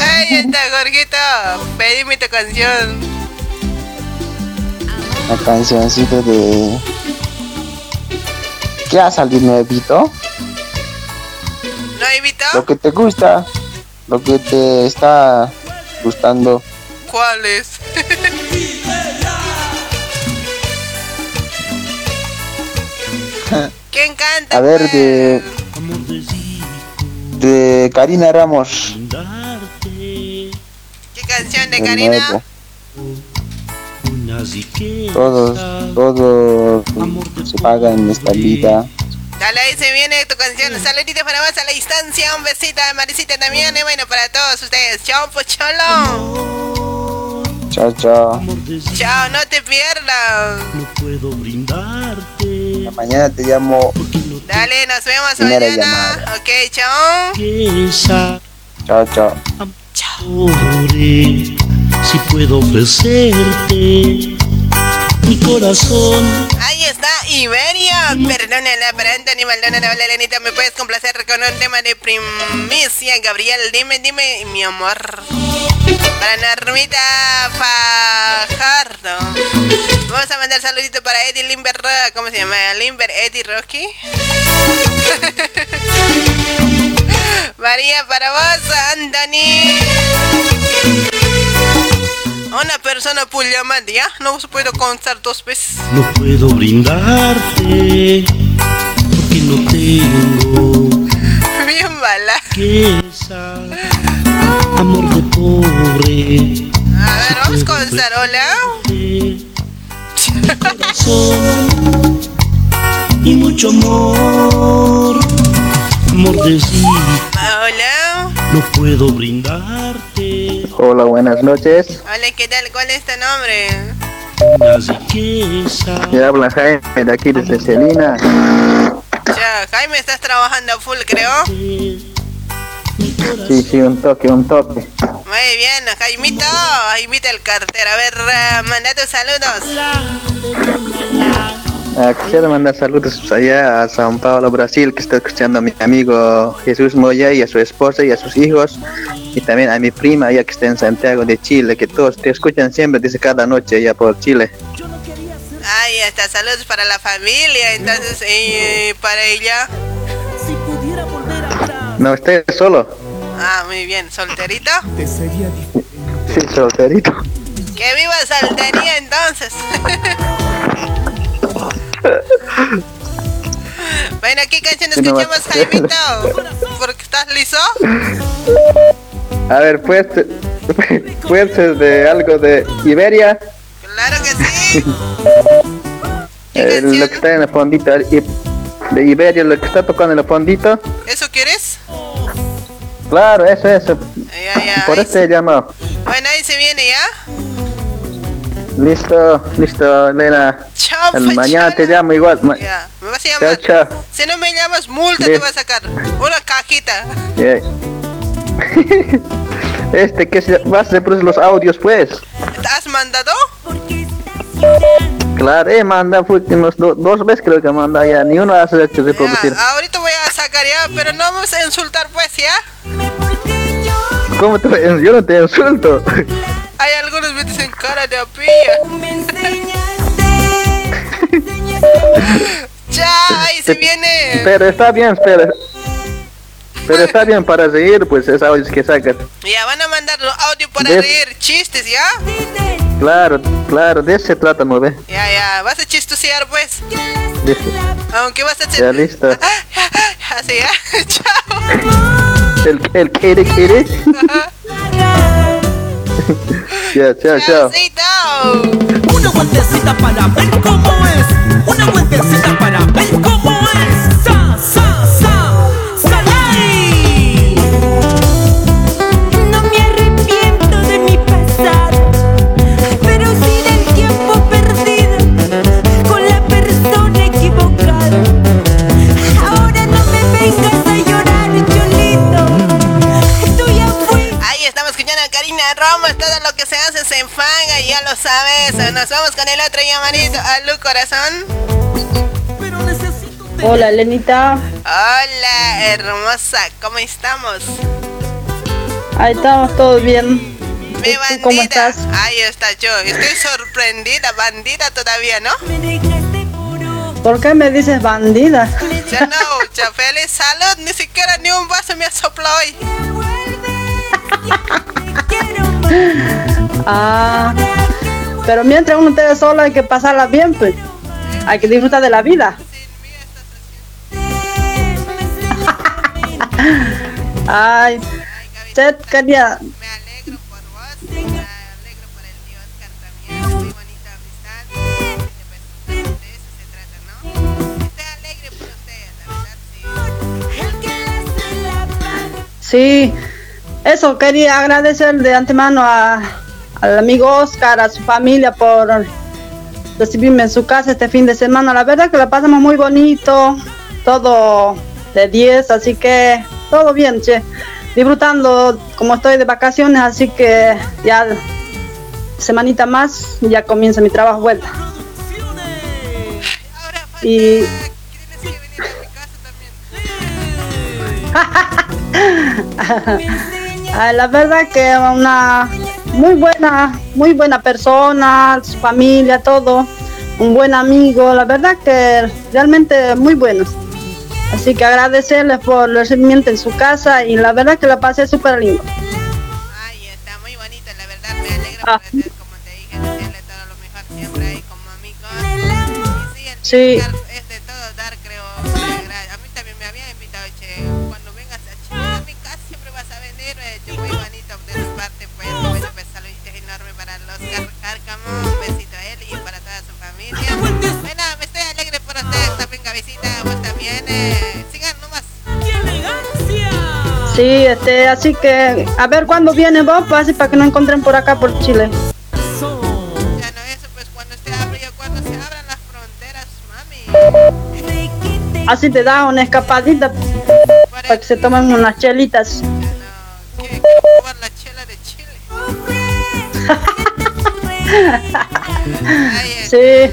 Ahí está, Jorgito. Pedime tu canción. La cancioncita de. ¿Qué ha salido nuevito? ¿No, Evito? Lo que te gusta, lo que te está gustando. ¿Cuál es? <laughs> ¿Quién canta? A ver, de. De Karina Ramos. ¿Qué canción de el Karina? nuevo. Todos, todo se paga en esta vida. Dale, ahí se viene tu canción. Saluditos para vos a la distancia. Un besito a Maricita también. Y bueno, para todos ustedes. Chao, pocholo. Chao, chao. Chao, no te pierdas. Mañana te llamo. Dale, nos vemos Primera mañana. Ok, chao. Chao, chao. Pobre, si puedo ofrecerte mi corazón. Ahí está, Iberia. Perdónala, pero Anthony Maldonado, vale, Lenita, ¿me puedes complacer con un tema de primicia? Gabriel, dime, dime, mi amor. Para Normita Fajardo. Vamos a mandar saludito para Eddie Limber, ¿cómo se llama? Limber, Eddie Rocky. <laughs> María, para vos, Anthony. Una persona puede llamar, ¿ya? No se puede contar dos veces. No puedo brindarte porque no tengo <laughs> Bien mala. riqueza, amor de pobre. A ver, vamos con Sarola. corazón y mucho amor. Mordecita, Hola. no puedo brindarte Hola, buenas noches. Hola, ¿qué tal? ¿Cuál es tu nombre? Me habla Jaime de aquí desde Celina. Ya, Jaime, estás trabajando full, creo. Sí, sí, un toque, un toque. Muy bien, Jaimito. Jaimito el cartero. A ver, eh, manda tus saludos. Ah, quisiera mandar saludos allá a Sao Paulo, Brasil, que está escuchando a mi amigo Jesús Moya y a su esposa y a sus hijos. Y también a mi prima, allá que está en Santiago de Chile, que todos te escuchan siempre, dice cada noche allá por Chile. Ahí está, saludos para la familia, entonces, y para ella. No, esté solo. Ah, muy bien, ¿solterito? Sí, solterito. Que viva soltería entonces. <laughs> bueno, ¿qué canción escuchamos, Jaimito? ¿Porque estás liso? A ver, pues, puede ser de algo de Iberia. Claro que sí. <laughs> Eh, lo que está en el fondito. De Iberia, lo que está tocando en el fondito. ¿Eso quieres? Claro, eso, eso. Ya, ya. Por eso he llamado. Bueno, ahí se viene ya. Listo, listo, Elena. Chao, El mañana te llamo igual. ma- me vas a Chao, llamar. chao. Si no me llamas, multa te va a sacar. Una cajita. Yeah. <laughs> este, que se, vas a reproducir los audios, pues. ¿Te has mandado? Claro, eh, manda, unos do- dos veces creo que manda ya, ni uno has hecho reproducir. Ya, ahorita voy a sacar ya, pero no vamos a insultar pues, ¿ya? ¿Cómo te Yo no te insulto. Hay algunos me dicen cara de apilla. <laughs> ya, ahí se viene. Pero está bien, espera. Pero está bien para seguir, pues, esos audios que sacas. Ya, van a mandar audio para ¿Ves? reír, chistes, ¿ya? Claro, claro, de eso se trata, ¿no ve? Ya, ya, vas a chistosear pues. Listo. Aunque vas a Ya, listo. <laughs> Así, ¿ya? <laughs> Chao. El, el quiere, quiere. <laughs> chao, chao. Una vueltecita para ver cómo es. Una vueltecita para ver estamos escuchando a Karina Ramos, todo lo que se hace se enfanga, ya lo sabes. Nos vamos con el otro llamadito, a Lu Corazón. Hola, Lenita. Hola, hermosa, ¿cómo estamos? Ahí estamos todos bien. Mi ¿Y tú ¿Cómo estás? Ahí está yo. Estoy sorprendida, bandida todavía, ¿no? ¿Por qué me dices bandida? Ya no, ya feliz salud, ni siquiera ni un vaso me ha soplado hoy. Ah, pero mientras uno esté solo hay que pasarla bien, pues. Hay que disfrutar de la vida. <laughs> Ay, usted quería. Sí, eso quería agradecer de antemano a, al amigo Oscar, a su familia por recibirme en su casa este fin de semana. La verdad que la pasamos muy bonito, todo de 10, así que todo bien, che. Disfrutando como estoy de vacaciones, así que ya semanita más ya comienza mi trabajo vuelta. Y <laughs> la verdad que una muy buena, muy buena persona, su familia, todo, un buen amigo, la verdad que realmente muy buenos. Así que agradecerles por el recibimiento en su casa y la verdad que la pasé súper lindo. Ay, está muy bonito, la verdad, me alegra por hacer, como te dije, desearle todo lo mejor siempre ahí como amigos. Y sí, el Sí. Sí, este, así que a ver cuándo viene vos, pues, así para que nos encuentren por acá por Chile. Ya no, eso pues cuando esté abrido, cuando se abran las fronteras, mami. Así te da una escapadita para que se tomen unas chelitas. Jugar la chela de Chile. <laughs> Sí.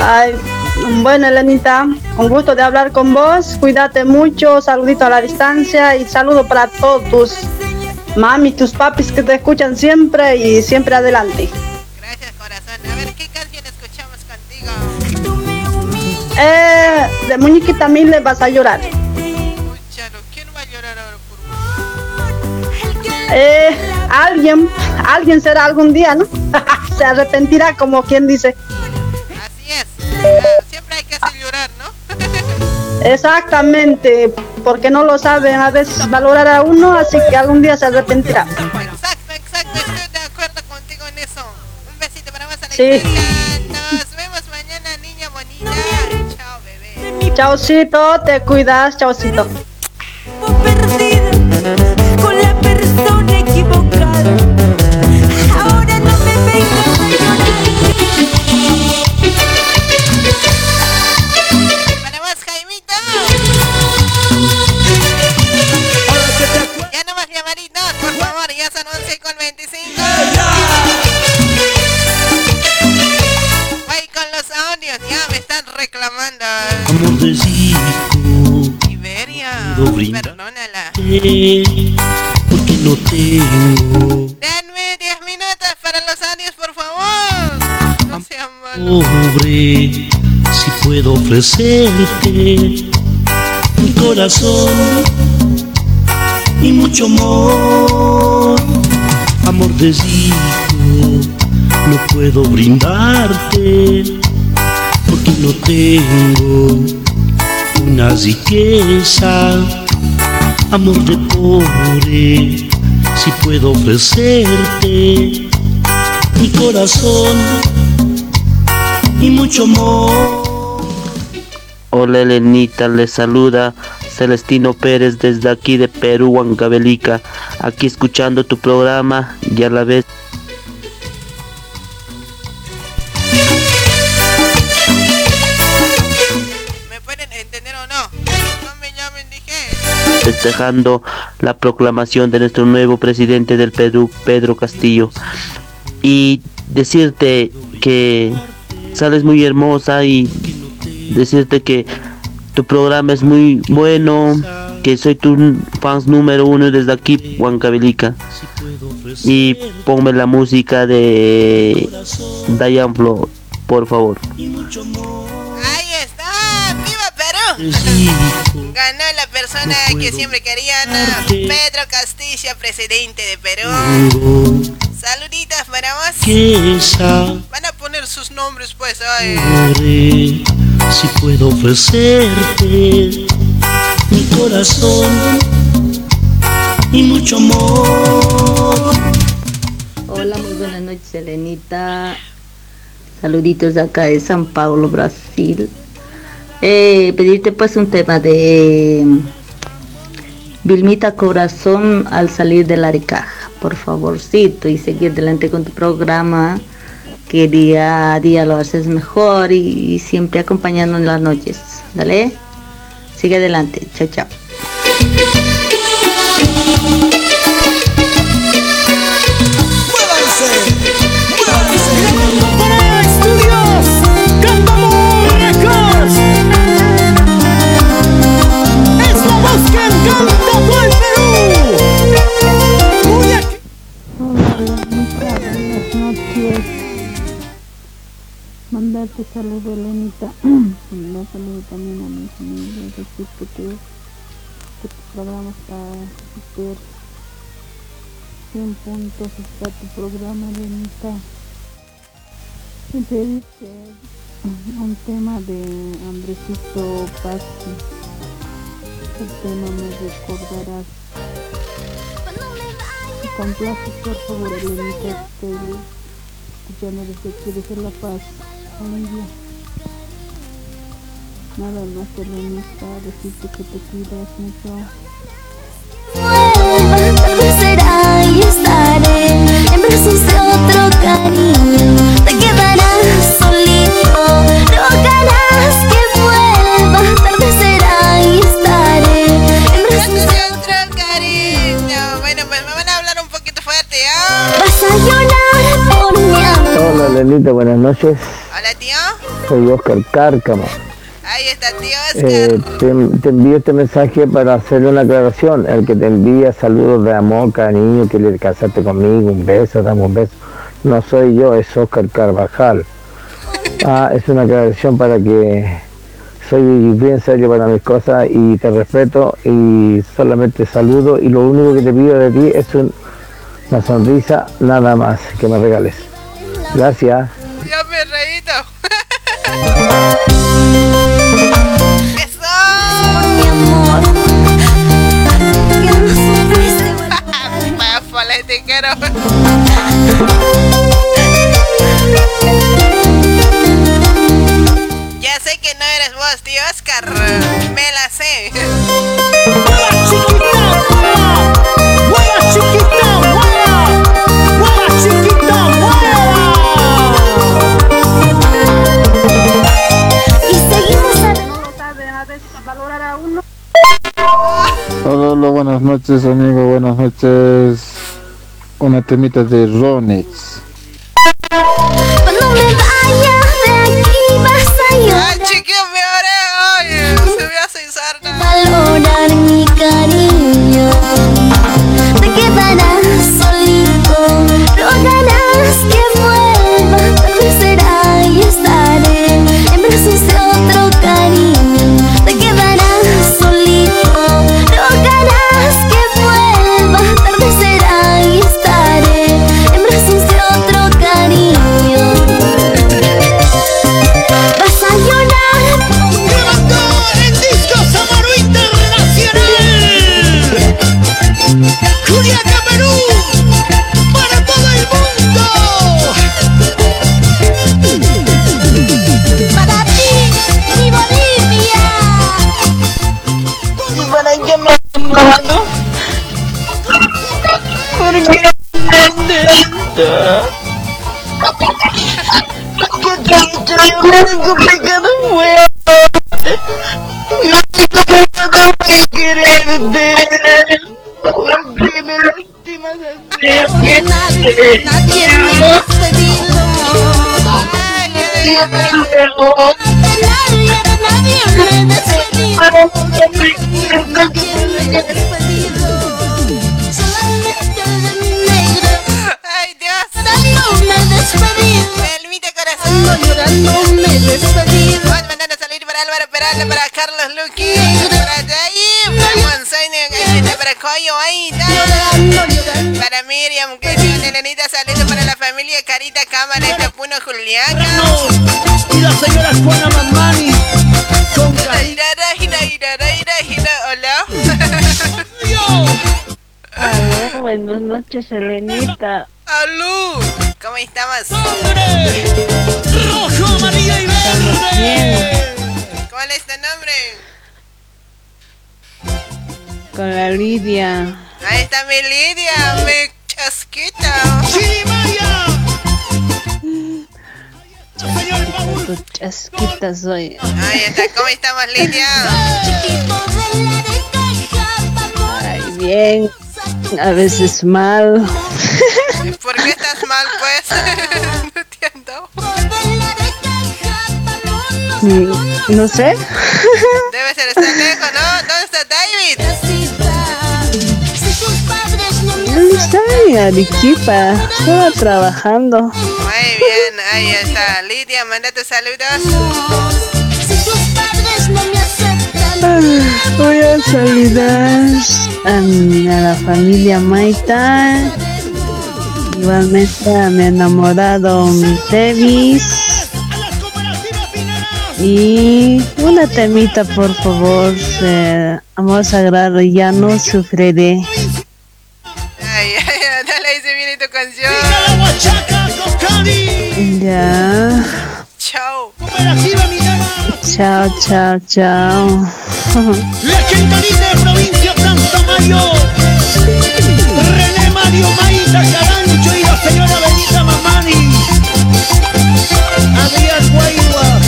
Ay, Bueno, Elenita, un gusto de hablar con vos. Cuídate mucho, saludito a la distancia y saludo para todos tus mami, tus papis que te escuchan siempre y siempre adelante. Gracias, corazón. A ver, ¿qué canción escuchamos contigo? Eh, de muñequita mil le vas a llorar. ¿quién va a llorar ahora por Eh, alguien, alguien será algún día, ¿no? <laughs> Se arrepentirá como quien dice. Exactamente, porque no lo saben a veces valorar a uno, así que algún día se arrepentirá. Exacto, exacto. Estoy de acuerdo contigo en eso. Un besito para más a la Sí. Nos vemos mañana, niña bonita. Chao, bebé. Chaucito, te cuidas, chaucito. Perdónala. porque no tengo Denme 10 minutos para los audios, por favor. No sean pobre. Si puedo ofrecerte mi corazón y mucho amor, amor desdijo, no puedo brindarte porque no tengo una riqueza, amor de pobre, si puedo ofrecerte mi corazón y mucho amor. Hola Elenita, les saluda Celestino Pérez desde aquí de Perú, Huancavelica, aquí escuchando tu programa y a la vez festejando la proclamación de nuestro nuevo presidente del Perú, Pedro Castillo. Y decirte que sales muy hermosa y decirte que tu programa es muy bueno, que soy tu fans número uno desde aquí, Huancavelica. Y ponme la música de Diane Flo, por favor. Ahí está. ¡Viva Perú! Ganó la persona que siempre querían. Pedro Castillo, presidente de Perú. Saluditos para vos. Riqueza, Van a poner sus nombres, pues. Ay. pobre, si puedo ofrecerte mi corazón y mucho amor. Hola, muy buenas noches, Elenita. Saluditos de acá de San Paulo, Brasil. Eh, pedirte pues un tema de Vilmita Corazón al salir de la caja, por favorcito, y seguir adelante con tu programa, que día a día lo haces mejor y, siempre acompañando en las noches. Dale, sigue adelante, chao, chao. Mandarte saludo, Elenita. Mandar <clears throat> saludo también a mi familia. Decirte que, que tu programa está súper 100 puntos. Está tu programa, Elenita. Y pedirte un tema de Andresito Pazzi. El tema me recordarás. Me complace, por favor, Elenita, estoy escuchando desde aquí, desde La Paz, Bolivia. Nada más, Elenita, decirte que te cuidas mucho. Vuelva, será y estaré en brazos de otro cariño. Te quedarás solito, rogarás que vuelva. Tarde será y estaré en brazos de otro cariño. Bueno, pues me van a hablar un poquito fuerte, ¿ah? Vas a llorar por mi amor. Hola buenas noches. Hola, tío. soy Oscar Cárcamo. Ahí está, tío Eh, te, te envío este mensaje para hacerle una aclaración. El que te envía saludos de amor, cariño, que le casaste conmigo, un beso, dame un beso. No soy yo, es Oscar Carvajal. Ah, es una aclaración para que soy bien serio para mis cosas y te respeto y solamente saludo y lo único que te pido de ti es un- una sonrisa nada más que me regales. Gracias. Thank you. Noches, amigo, buenas noches. Una temita de Ronex. Cuando me vaya de aquí vas a llorar. Ay, chiquillo, me oré. Se me hace sarna. Valorar mi cariño. Te quedarás solito. Perú. Para todo el mundo. Para ti, mi Bolivia. ¿Y para qué me? Porque ¿Qué? Yo no tengo pecado, weón. Nadie, me ha pedido. Noches, Elenita. ¡Alú! ¿Cómo estamos? Rojo, amarillo y bien. ¿Cuál es tu nombre? Con la Lidia. Ahí está mi Lidia, mi chasquita. ¡Chirimaya! Tu chasquita soy. Ahí está, ¿cómo estamos, Lidia? Ay, bien. A veces mal. <laughs> ¿Por qué estás mal, pues? <laughs> no entiendo. Mm, No sé. <laughs> Debe ser estar lejos, ¿no? ¿Dónde está David? ¿Dónde está mi Arequipa? Estaba trabajando. Muy bien, ahí está. Lidia, manda tus saludos. Voy a saludar a, mi- a la familia Maita. Igualmente a mi enamorado mi Tevis. Y una temita, por favor. eh, amor sagrado, ya no sufriré. Ay, ay, dale, ahí se viene tu canción. Ya. Chao. Chao, chao, chao. René Mario Maíta Carancho y la señora Benita Mamani. Adrián Guaigua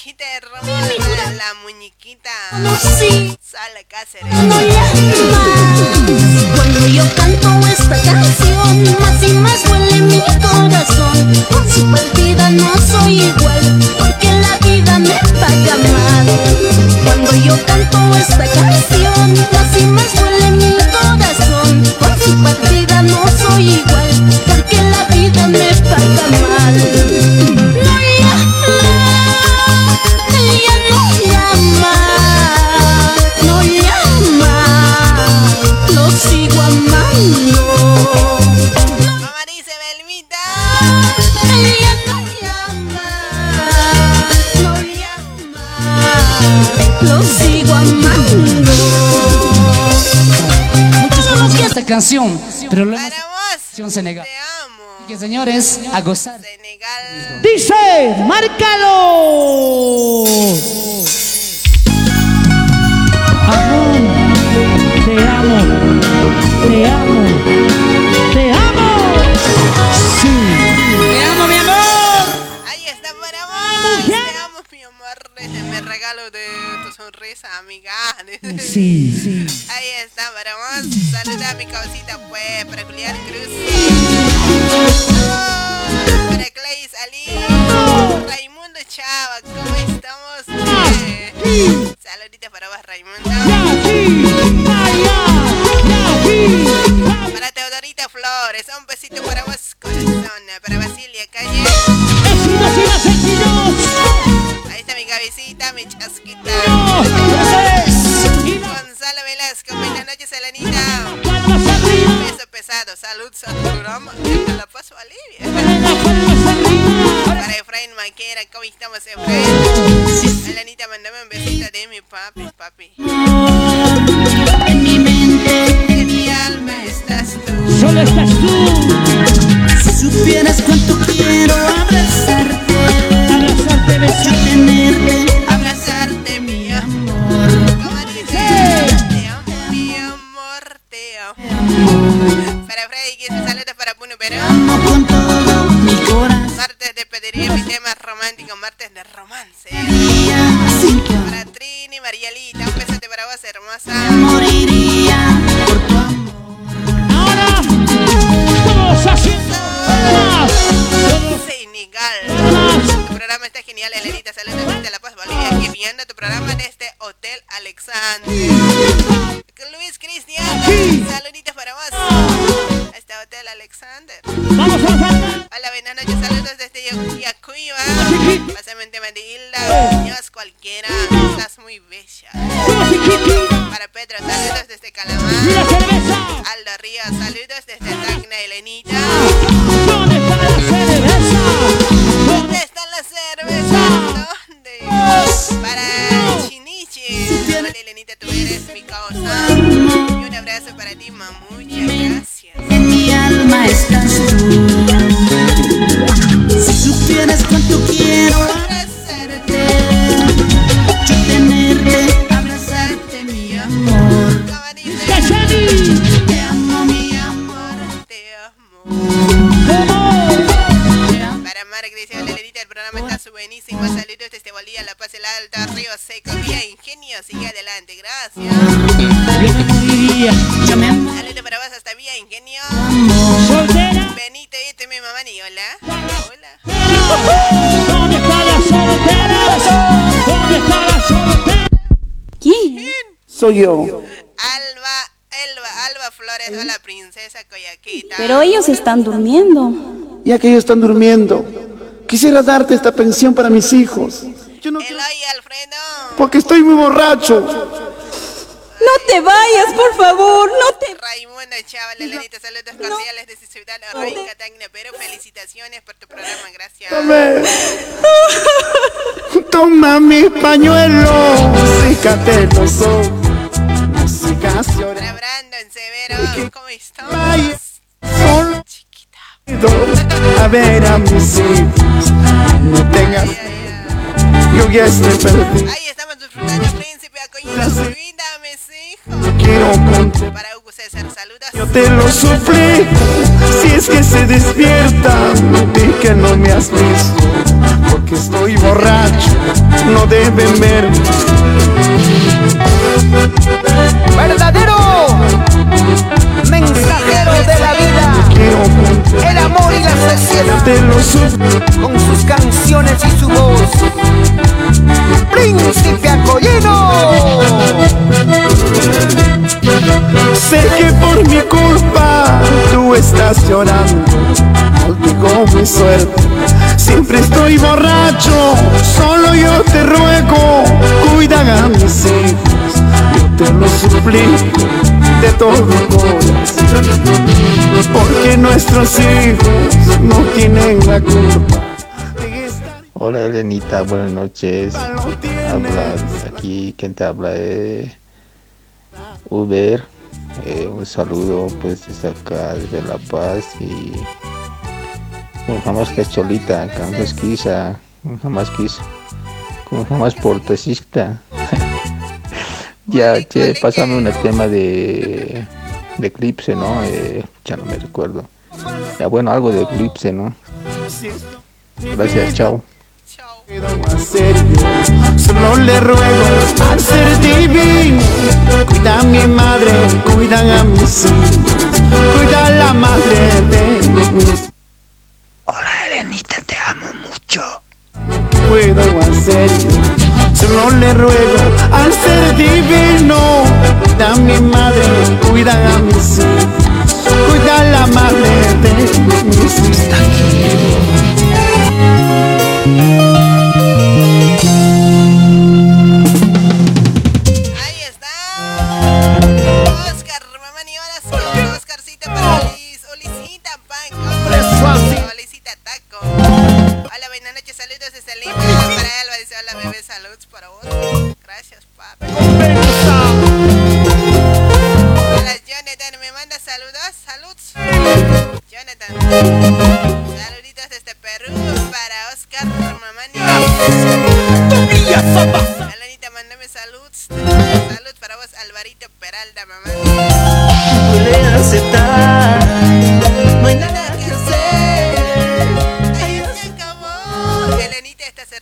muñequita de Roma, la muñequita. Sala Cáceres. Cuando yo canto esta canción, más y más huele mi corazón. Con su partida no soy igual, porque la vida me paga mal. Cuando yo canto esta canción, más y más huele mi corazón. Con su partida no soy igual, porque la vida me paga mal. lo sigo amando. Muchos conocían esta canción, pero luego Para Senegal. te amo. Señores, a gozar. Dice, márcalo. Amor, te amo, te amo. me regalo de tu sonrisa, amiga. Sí, sí. Ahí está, vamos. Saluda a mi causita, pues, para Julián Cruz. Oh, para Clay, Ali. Raimundo Chava, ¿cómo estamos? Eh, saluditos para vos, Raimundo. Para Teodorita Flores, un besito para vos, corazón. Para Basilia Calle cabecita, mi chasquita. Gonzalo Velasco, buenas noches, Elenita. Peso pesado, salud, programa. Te la paso a Livia. Para Efraín Maquera, ¿cómo estamos, Efraín? Elenita, mandame un besito de mi papi, papi. En mi mente, En mi alma estás tú. Solo estás tú. si supieras cuánto quiero abrazarte, Yo tenerte, Abrazarte, mi amor. ¿Cómo dice? Te amo, mi amor, te amo. Para Freddy, que se saluda para Puno Perú. amo con todo mi corazón. Martes de pediría mi tema romántico, martes de romance. Para Trini, Marialita, un besote para vos, hermosa. moriría por tu amor. Ahora, todos haciendo. Senegal. Programa está genial, Elenita. Saludos desde La Paz, Bolivia. Aquí viendo tu programa desde Hotel Alexander. Luis Cristiano. Saluditos para vos. Hasta Hotel Alexander. Hola, buenas noches. Saludos desde Yacuiba. De Hilda. Dios cualquiera. Estás muy bella. Para Pedro, saludos desde Calamar. Aldo Ríos, saludos desde Tacna, Elenita. ¿Dónde está la cerveza? ¿Dónde cerveza? ¿Dónde? Para Chinichi. Hola, Elenita, tú eres mi causa. Y un abrazo para ti, mamucha. Gracias. En mi alma estás tú. Si supieras cuánto quiero abrazarte, yo tenerte, abrazarte, mi amor. Te amo, mi amor. Te amo. Para Mark programa está su buenísimo. Saludos desde Bolivia, La Paz, el Alto, Río Seco. Vía Ingenio, sigue adelante. Gracias. Saludos para vos hasta Vía Ingenio. ¿Soltera? Benito, este es mi mamá ni hola. Hola. ¿Dónde está la soltera? ¿Dónde está la soltera? ¿Quién? Soy yo. Alba, Elba, Alba Flores, hola princesa Coyaquita. Pero ellos están durmiendo. Ya que ellos están durmiendo, quisiera darte esta pensión para mis hijos. Yo no quiero- Eloy Alfredo. porque estoy muy borracho. No te vayas, por favor, no te Raimundo Chaval, Elenita, saludos cordiales desde Ciudad Rica, Tacna, Perú. Felicitaciones por tu programa, gracias. Dame. <laughs> Toma mi pañuelo, sécate los ojos. Música Brandon Severo, ¿cómo estás? Solo a ver a mis hijos. No tengas. Yo ya estoy perdido. Ahí estamos disfrutando, príncipe Acoyino, olvídame, hijo. Quiero contar. Para Hugo César, saludos. Yo te lo suplico, si es que se despierta, di que no me has visto, porque estoy borracho, no deben ver. verdadero mensajero de la vida. El amor y la Yo sociedad, te lo suplico, con sus canciones y su voz. Príncipe Acollino, sé que por mi culpa tú estás llorando, maldigo mi suerte. Siempre estoy borracho, solo yo te ruego, cuida a mis hijos. Yo te lo suplico de todo corazón, porque nuestros hijos no tienen la culpa. Hola Elenita, buenas noches. Habla aquí, quien te habla es Uber. Eh, un saludo pues desde acá, desde La Paz y como jamás cacholita, jamás quisa, jamás quiso, como jamás portacista. <laughs> ya, che, pásame un tema de, de Eclipse, ¿no? Eh, ya no me recuerdo. Ya bueno, algo de Eclipse, ¿no? Gracias. Chao. Solo le ruego al ser divino, cuida a mi madre, cuida a mis hijos, cuida a la madre de mis. Hola Elenita, te amo mucho. Puedo hacerlo, solo le ruego al ser divino, cuida a mi madre, cuida a mis hijos, cuida a la madre de mis. Está. saludos desde Lima. Para Alba dice: bebé, saludos para vos. Gracias, papi. Hola, Jonathan, me manda saludos. Saludos. Jonathan. Saluditos desde Perú para Oscar Mamani. Alanita, mandame saludos. Saludos para vos, Alvarito Peralda, mamá.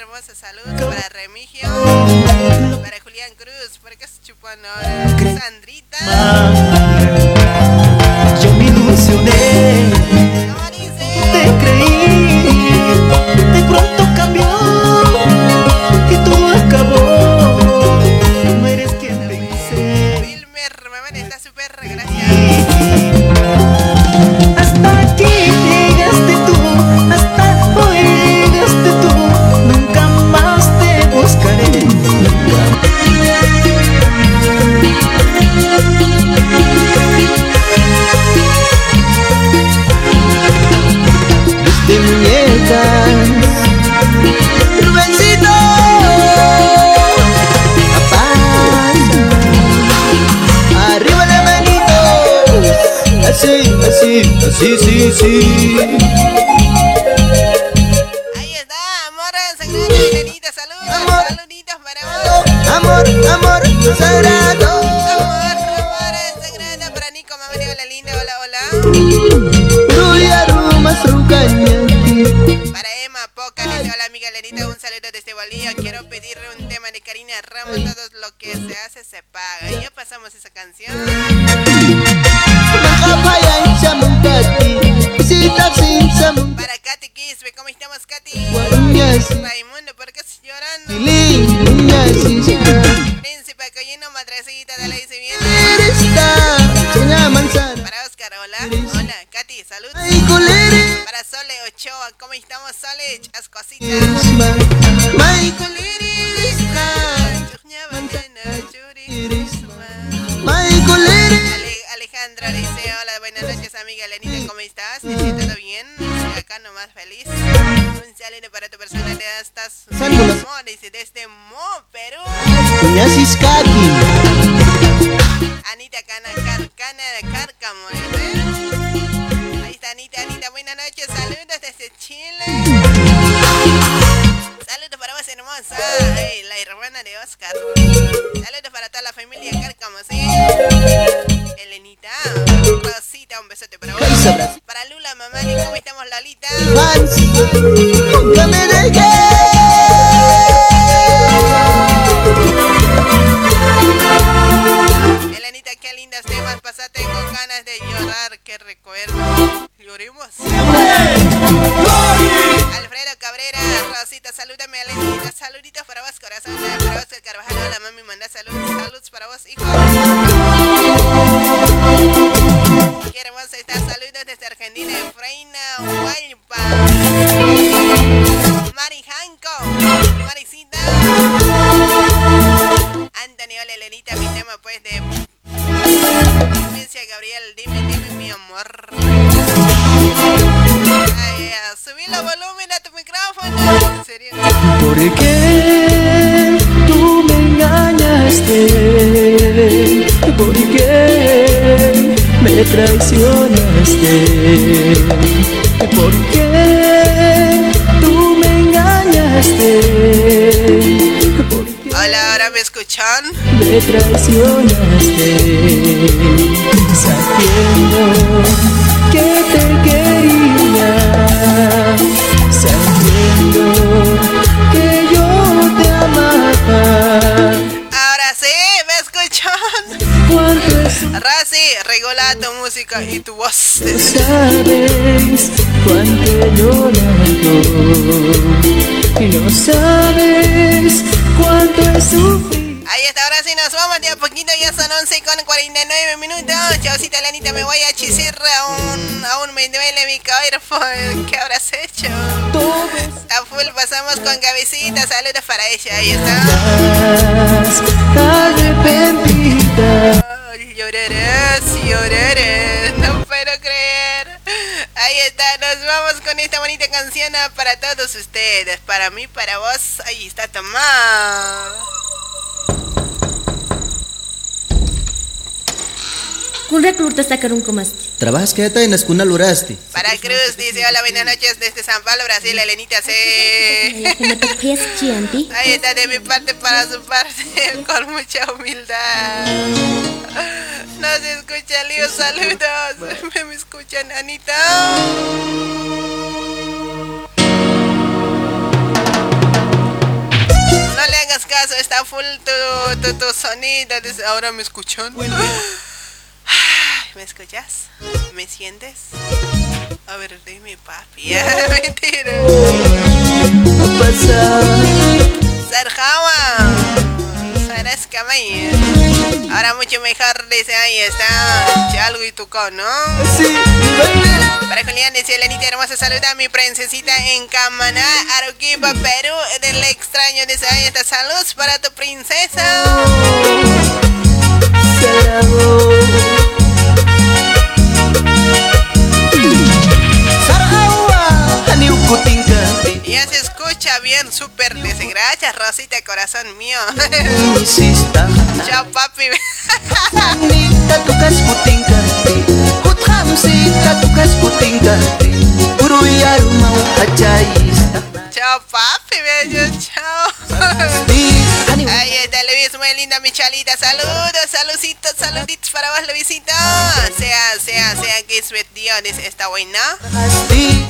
hermosos saludos para Remigio, para Julián Cruz, para Casachupano, Sandrita. Yo me ilusioné. Arrepentida. Ay, llorarás, <laughs> llorarás, no puedo creer. Ahí está, nos vamos con esta bonita canción ah, para todos ustedes. Para mí, para vos, ahí está, toma. Kun recluta sacar un comasti. Trabajas que está en la escuna lurasti. Para Cruz dice, hola, buenas noches desde San Pablo, Brasil, Elenita C. Ahí está de mi parte para su parte, <laughs> con mucha humildad. No se escucha, Lío, saludos. <laughs> Me, escuchan, Anita. No le hagas caso, está full tu, tu, tu sonido. Ahora me escuchan. <laughs> ¿Me escuchas? ¿Me sientes? A ver, dime, papi. <laughs> Mentira. Sarjawa. Saras Kamay. Ahora mucho mejor, dice, ahí está. Chalgo y tucón, ¿no? Para Julián dice, Elenita hermosa, saluda a mi princesita en Camaná, Arequipa, Perú, del extraño, dice, ahí está, saludos para tu princesa. Ya se escucha bien, súper dice, gracias Rosita, corazón mío. Chao papi. Chao papi, bello, chao. Ahí está Luis, muy linda mi chalita. Saludos, saluditos, saluditos para vos, Luisito. Sea, sea, sea que es Dios, dice, está buena.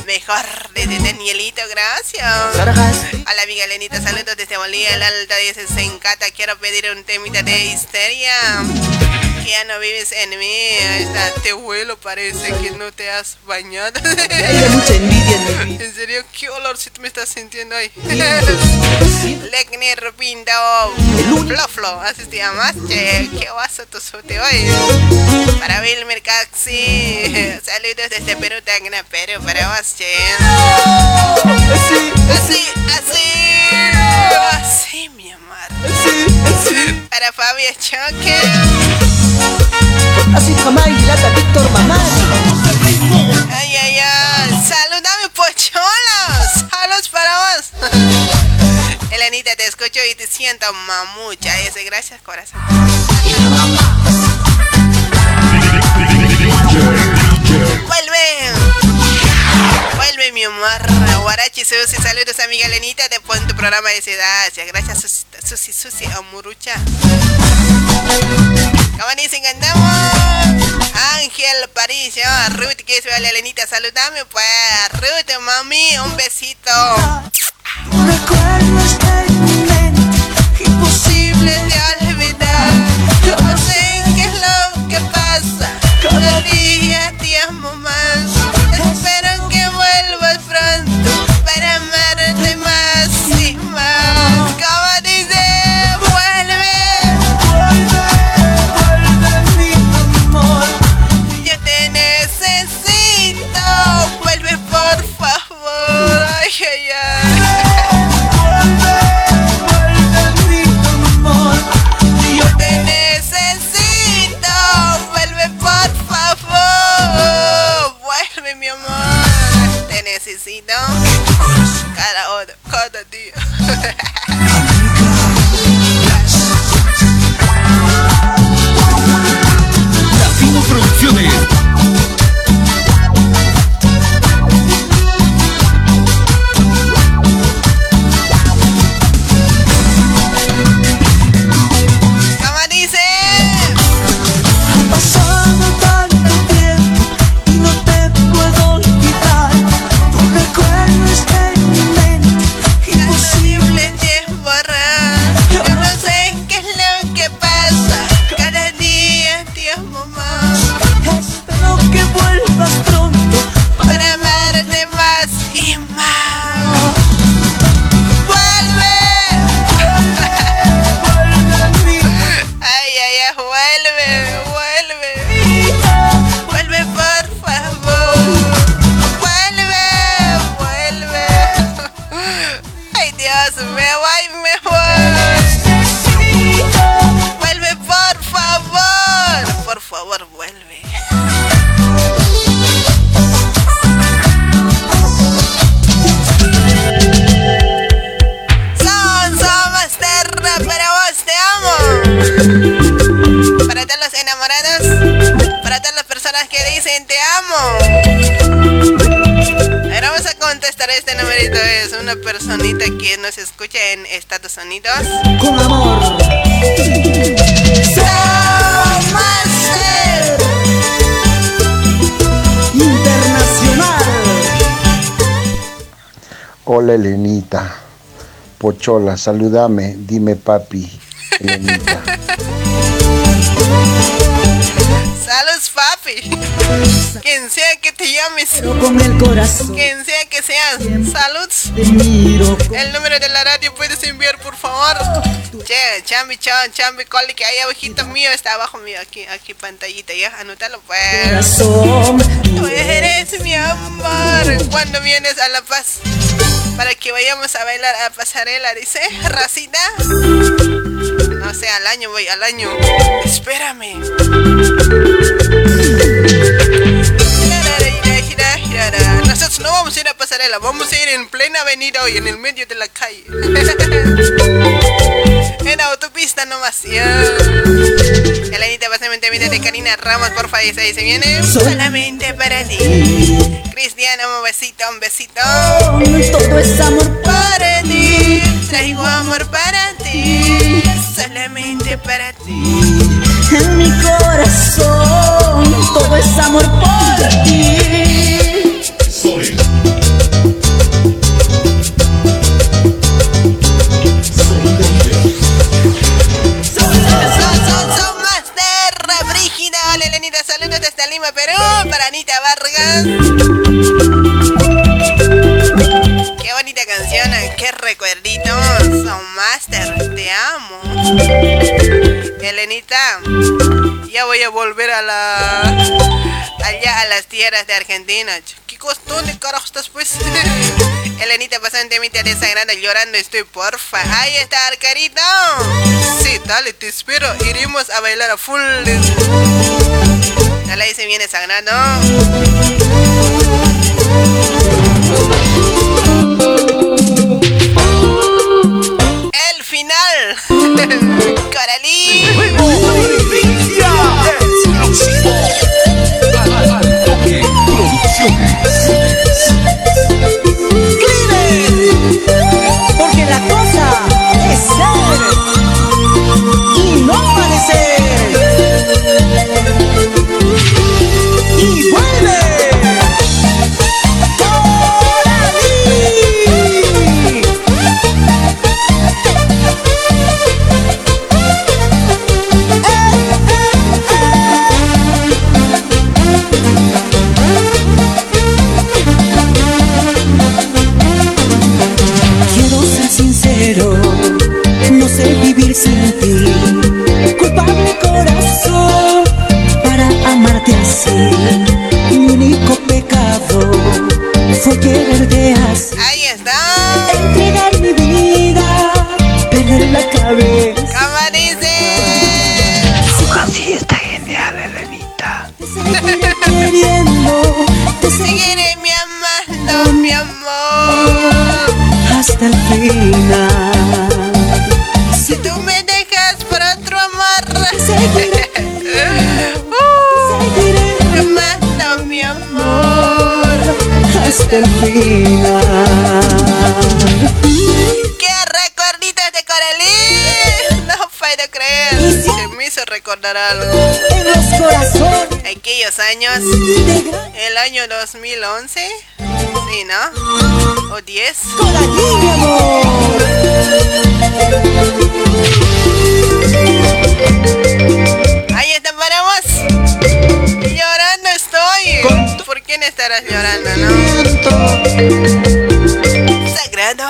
Mejor desde Danielito, gracias. A la amiga Lenita, saludos desde Bolivia, el alta dice, se encanta, quiero pedir un temita de histeria. Que ya no vives en mí. Ahí está, te vuelo, parece que no te has bañado. Hay mucha envidia en mi vida En serio, qué olorcito me estás sintiendo ahí. Legner Pinto Floflo, así te llamas. Che, qué vaso tu sote hoy. Para Wilmer Caxi. <laughs> Saludos desde Perú, Tacna, Perú, para vos, che. Así, así. Así, mi amor. Para Fabio Choque. Así jamás y lata Víctor Mamani Ay, ay, ay. Saludame, pocholos. Saludos para vos. <laughs> Elenita, te escucho y te siento mamucha. Ese, gracias, corazón. Vuelve. Vuelve, mi amor. Guarachi, Susi, saludos, amiga Elenita. Te pon tu programa de sedacia. Gracias, Susi, Susi, Susi, amurucha. Como dicen, andamos. Ángel Paricio, Ruth, que es la Elenita, saludame, pues. Ruth, mami, un besito. Imposible de Te necesito. Pochola, saludame, dime papi. <laughs> Saludos, papi. Quien sea que te llames. con el corazón. Quien sea que seas. Saludos. El número de la radio puedes enviar, por favor. Che, chambi, chan, chambi, coli, que ahí abajito mío está abajo mío. Aquí, aquí, pantallita, ya. Anótalo, pues. Corazón. Tú eres mi amor. ¿Cuándo vienes a La Paz? Que vayamos a bailar a pasarela, dice. Racita. No sé, al año voy, al año. Espérame. Nosotros no vamos a ir a pasarela, vamos a ir en plena avenida hoy, en el medio de la calle. <laughs> en autopista nomás. Elenita, básicamente viene de Karina Ramos, por favor, ahí se viene. Solamente para ti. Cristiano, un besito, un besito. Todo es amor para ti. Traigo amor para ti. Solamente para ti. En mi corazón. Todo es amor por ti. Desde Lima, Perú. Para Anita Vargas. Qué bonita canción, eh, qué recuerditos. Son Master, te amo. Elenita, ya voy a volver a la. allá a las tierras de Argentina. ¿Qué costón de carajo estás pues? <laughs> Elenita, pasante mi Teresa Grande llorando estoy, porfa. Ahí está, Arcarito. Sí, dale, te espero. Iremos a bailar a full. Dale, ahí se viene sangrando. El final. <laughs> Coralí. Años. El año 2011. Sí, ¿no? ¿O 10? mi amor. Ahí está para vos. Llorando estoy. ¿Por quién estarás llorando, no? Sagrado.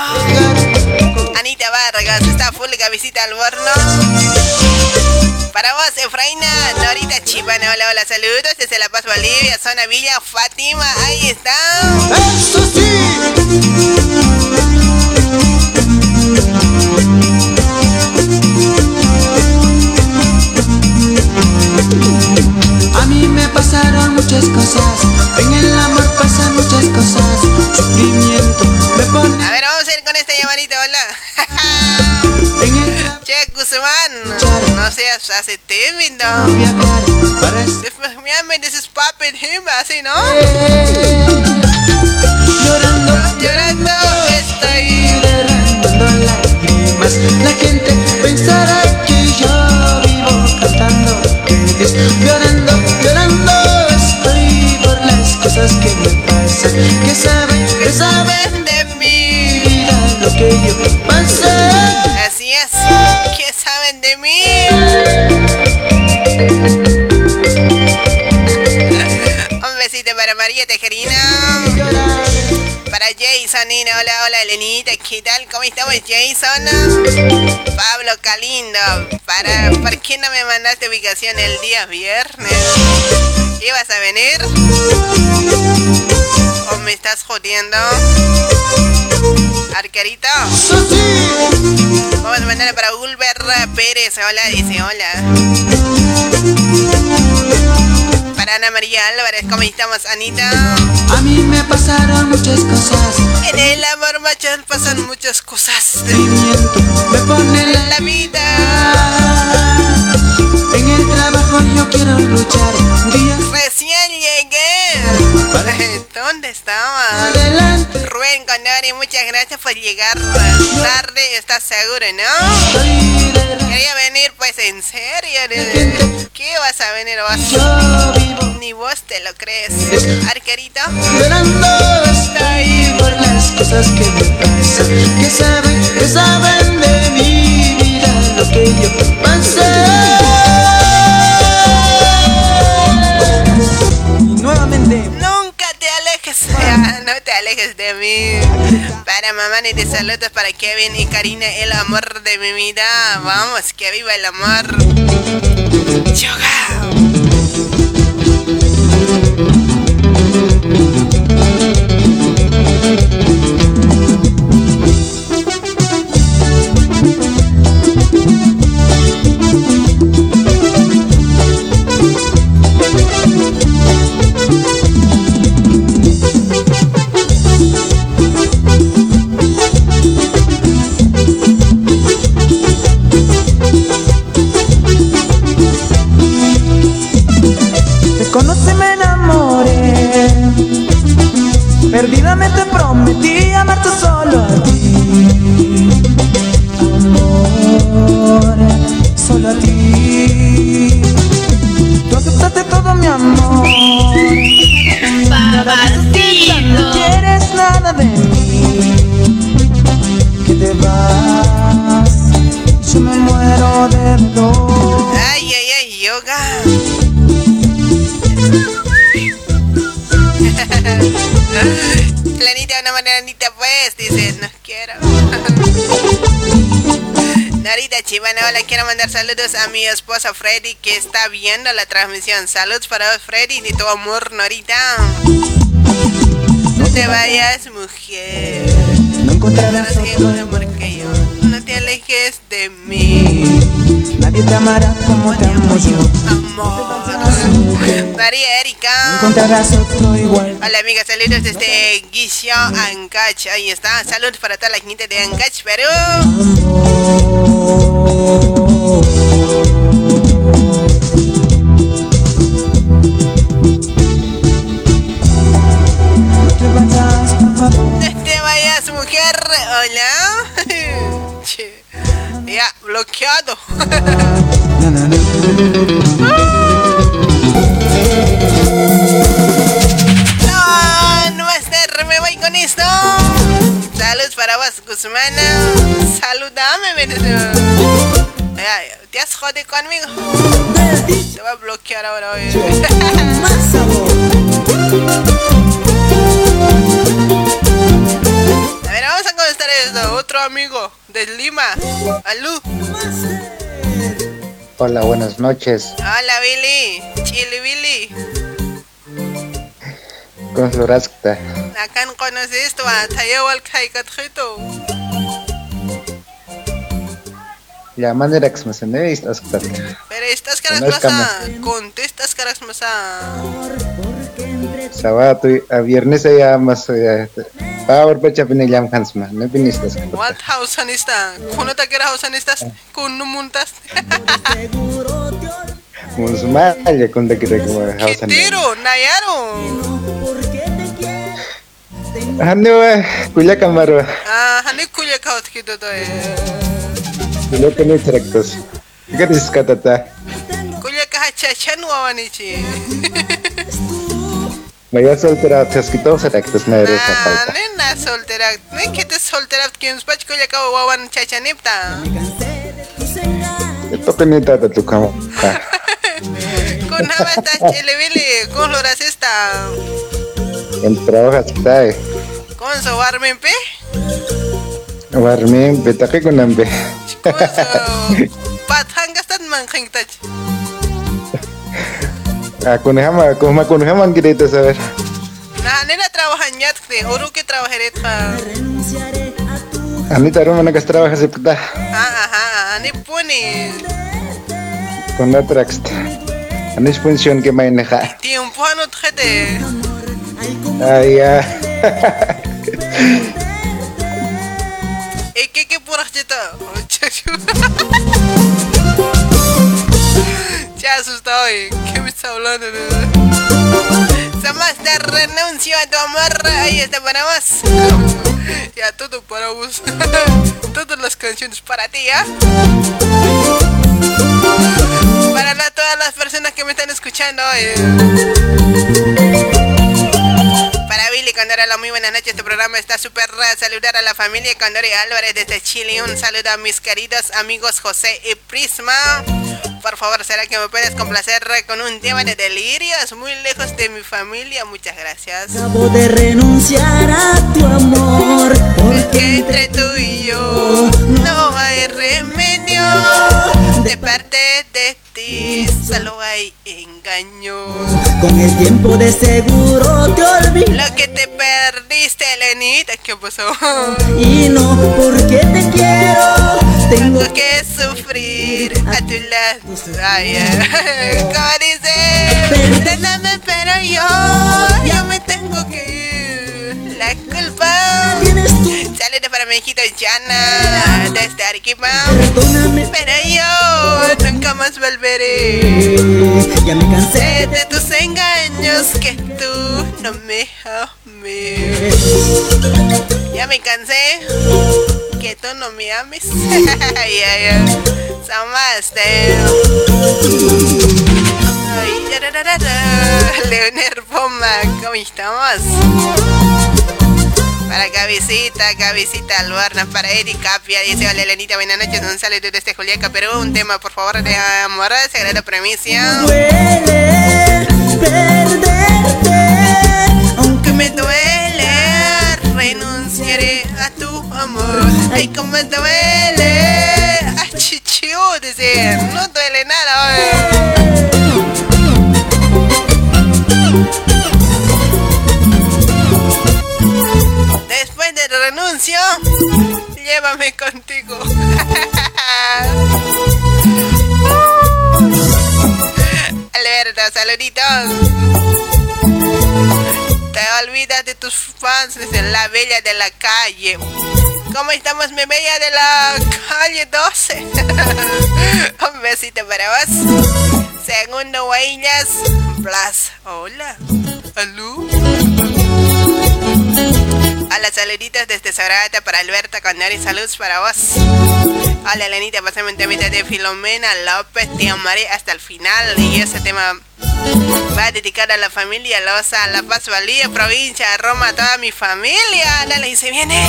Anita Vargas está full visita al horno. maravilla, Fátima, ahí está. Esto sí. A mí me pasaron muchas cosas, en el amor pasan muchas cosas, sufrimiento me pone... A ver, vamos a ir con esta llamadita, hola. <laughs> che, Guzmán, no seas hace tímido. No así, ¿no? Llorando, llorando, estoy derramando lágrimas. La gente pensará Jason, Nina, hola, hola, Elenita, ¿qué tal? ¿Cómo estamos, Jason? Pablo Calindo, para, ¿por qué no me mandaste ubicación el día viernes? ¿Ibas a venir? ¿O me estás jodiendo? Arquerito. Vamos a mandarle para Ulver Pérez. Hola, dice hola. Para Ana María Álvarez, ¿cómo estamos, Anita? A mí me pasaron muchas cosas. En el amor macho pasan muchas cosas. Me pone la, la vida. En el trabajo yo quiero luchar. Recién llegué. <laughs> ¿Dónde estaba? Rubén Condori, muchas gracias por llegar tarde. ¿Estás seguro, no? Quería venir, pues, en serio. ¿Qué vas a venir vos? Ni vos te lo crees. Cosas que me pasan. Que saben, que saben de mi vida lo que yo pasé. Y nuevamente. Nunca te alejes, no te alejes de mí. Para mamá y de saludos para Kevin y Karina, el amor de mi vida. Vamos, que viva el amor. Yoga. Mandar saludos a mi esposa Freddy que está viendo la transmisión. Saludos para vos, Freddy, de tu amor, Norita. No te vayas, mujer. No encontrarás otro sé porque yo. No te alejes de mí. Nadie te amará como te amo yo. María Erika. No encontrarás otro igual. Hola amigas, saludos desde Guicio, Ancach. Ahí está. Saludos para toda la gente de Ancach, Perú. No bloqueado. <laughs> No, estar, me voy con esto. Saludos para vos, Guzmana. Saludame, Venezuela. ¿Te has jodido conmigo? Se va a bloquear ahora vamos a contestar esto. Otro amigo de Lima. Alú. Hola, buenas noches. Hola, Billy. Chili Billy. Con Florazca. Acá no conoces esto. Tayo al Kaikatjito. Ya manera que me se me viste hasta Pero estas caras más. Contestas caras más y a viernes ya más ya, Power pecha pinillam hansma, no pinistas. What house anista? Kuno takera house anistas? Kuno muntas? Musmaya con de que como house and. Tiro, nayaro. Hanu kuya kamaro. Ah, hani kuya kaut kito to eh. Kuya kani traktos. ¿Qué dices katata? Kuya kahacha chan wawanichi. Maya soltera tasquito traktos me eres a Ah, falta. nena soltera. No hay que te soltera que un spach kuya kawa wawan chachanipta. Esto penita de tu cama. Con nada está chelevele, con loras esta. El trabajo está eh. Con so warmen pe. Warmi, betake con ambe. Pathangas tan manjeng tach. Aku mah kun hama kita saber. Nah, nena trabaja ñat de oro que trabajaré pa. Ani taruh mana kas trabajo se puta. Ah, ajá, ani pone. Con la traxt. Ani es función que me neja. Tiempo ano tjete. Ay ya. <laughs> ¿Y qué qué por jeta? <laughs> Asustado, eh. ¿Qué me está hablando? Samas te renuncio a tu amor. Ahí está para más. Ya todo para vos. <laughs> Todas las canciones para ti, ¿ya? Para todas las personas que me están escuchando. eh. Para Billy Condora, muy buenas noches. Este programa está súper raro. Saludar a la familia Condori Álvarez desde Chile. Un saludo a mis queridos amigos José y Prisma. Por favor, ¿será que me puedes complacer con un tema de delirios? Muy lejos de mi familia. Muchas gracias. Acabo de renunciar a tu amor Porque entre tú y yo no hay remedio. De parte de ti solo hay Con el tiempo de seguro te olvido Lo que te perdiste, Lenita, ¿qué pasó? Y no porque te quiero Tengo que sufrir a tu lado. Ay, ay. ¿Cómo dice? Perdóname, pero yo, yo me tengo que ir. La culpa. Para mi hijito Yana desde Arequipa. Pero yo nunca más volveré. Ya me cansé de tus engaños que tú no me ames. Ya me cansé que tú no me ames. <laughs> Ay, yararara. Leonel Poma, ¿cómo estamos? Para Cabecita, Cabecita Albarna, para Eric Capia, dice hola Elenita, buenas noches, un saludo desde Juliaca, Perú, un tema por favor de amor, sagrada premisa. Aunque me duele, renunciaré a tu amor. Ay, como me duele. Ay, chichiu, dice, no duele nada. Después renuncio, llévame contigo. <laughs> Alberto, saluditos. Te olvidas de tus fans desde la bella de la calle. ¿Cómo estamos, mi bella de la calle 12? <laughs> Un besito para vos. Segundo Huellas, Blas. Hola. ¿Aló? Hola, saluditos desde Sorata para Alberto Condori. Saludos para vos. Hola, Elenita, pasame un temita de Filomena López. Te amaré hasta el final. Y ese tema va dedicado a la familia Loza, La Paz Valía, provincia Roma, a toda mi familia. Dale, y se viene.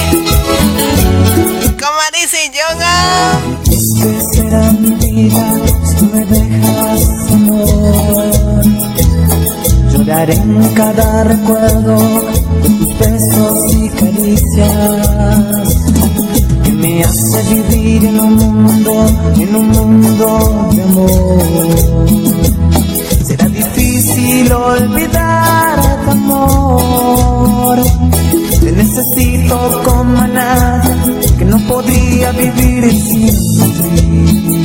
Como dice Yoga. ¿Qué será mi vida si me dejas amor? Lloraré en cada recuerdo que me hace vivir en un mundo, en un mundo de amor. Será difícil olvidar tu amor. Te necesito como a que no podría vivir sin ti.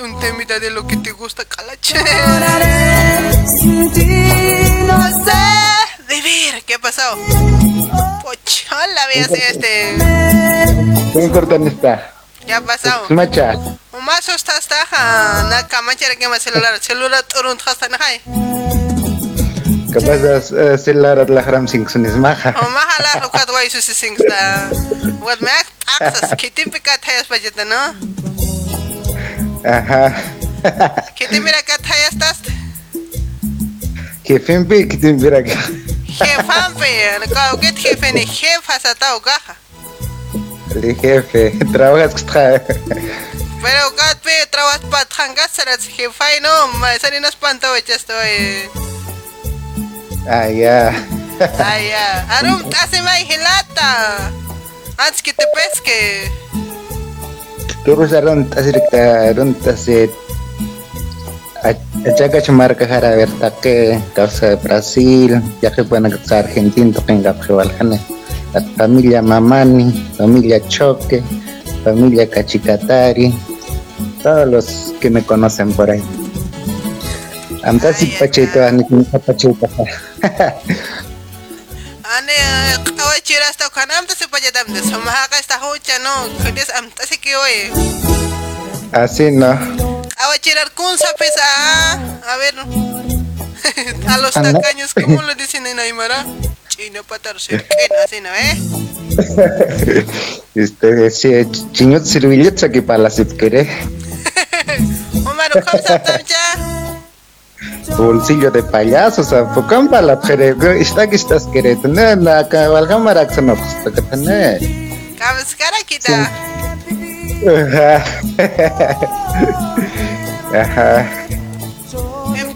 Un temita de lo que te gusta, calache. sin ti, no sé vivir. ¿Qué ha pasado? Pochola, veas este. ¿Qué cortan está? ¿Qué ha pasado? Macha. Un mazo está hasta na camachera que más celular. Celular turun hasta na hay. Capaz de celular la haram sin sunis maja. O maja la rukat way su sing sta. What mak access. Que típica tayas pajeta, ¿no? Ajá. Que típica que tayas estás. Que fempe que te mira acá. Jefampe, ¿qué que jefe ni jefa sa tao caja. El jefe, trabajas que está. Pero gat pe trabajas pa tangas saras jefa y no, sani nas pantau estoy. Ah, ya. Ah, ya. Arum, hace mai gelata. Antes que te pesque. Tú usaron asirita, runta Achaca chamarca jara verta que causa de Brasil, ya que pueden ser argentino, prevaljane. La familia Mamani, familia Choque, familia Cachicatari, todos los que me conocen por ahí. Antas y pachito, anita pachito. Ane, kanam ta se paya dam de samaha ka sta hocha no, kdes am ta se que oye. Así no. Sa pesa. A ver. <laughs> A los tacaños, ¿cómo lo dicen en Aymara? Chino patar cerquena, así no, ¿eh? <laughs> Este, si chiñot servilletas aquí para la sipquere. <laughs> Omar, ¿cómo se tamcha? Bolsillo de payaso, o sea, para la pere, está que estás queriendo, no, no, acá valga maraxa no, pues, que tener. Cabes cara kita. Ajá. Ajá.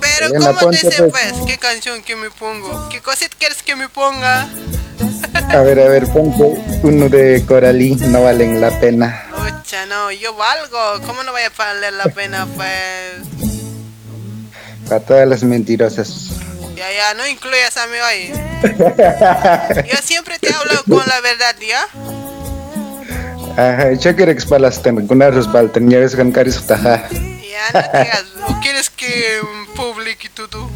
Pero, la ¿cómo dicen, pues. pues? ¿Qué canción que me pongo? ¿Qué cosita quieres que me ponga? A ver, a ver, ponte uno de Coralí, no valen la pena. Pucha, no, yo valgo. ¿Cómo no vaya a valer la pena, pues? Para todas las mentirosas. Ya, ya, no incluyas a mí hoy. <laughs> Yo siempre te hablo con la verdad, ¿ya? Ajá, yo quiero que palas ten con arroz balten, ya ves con caris. Ya, no digas. ¿O quieres que um, publique todo?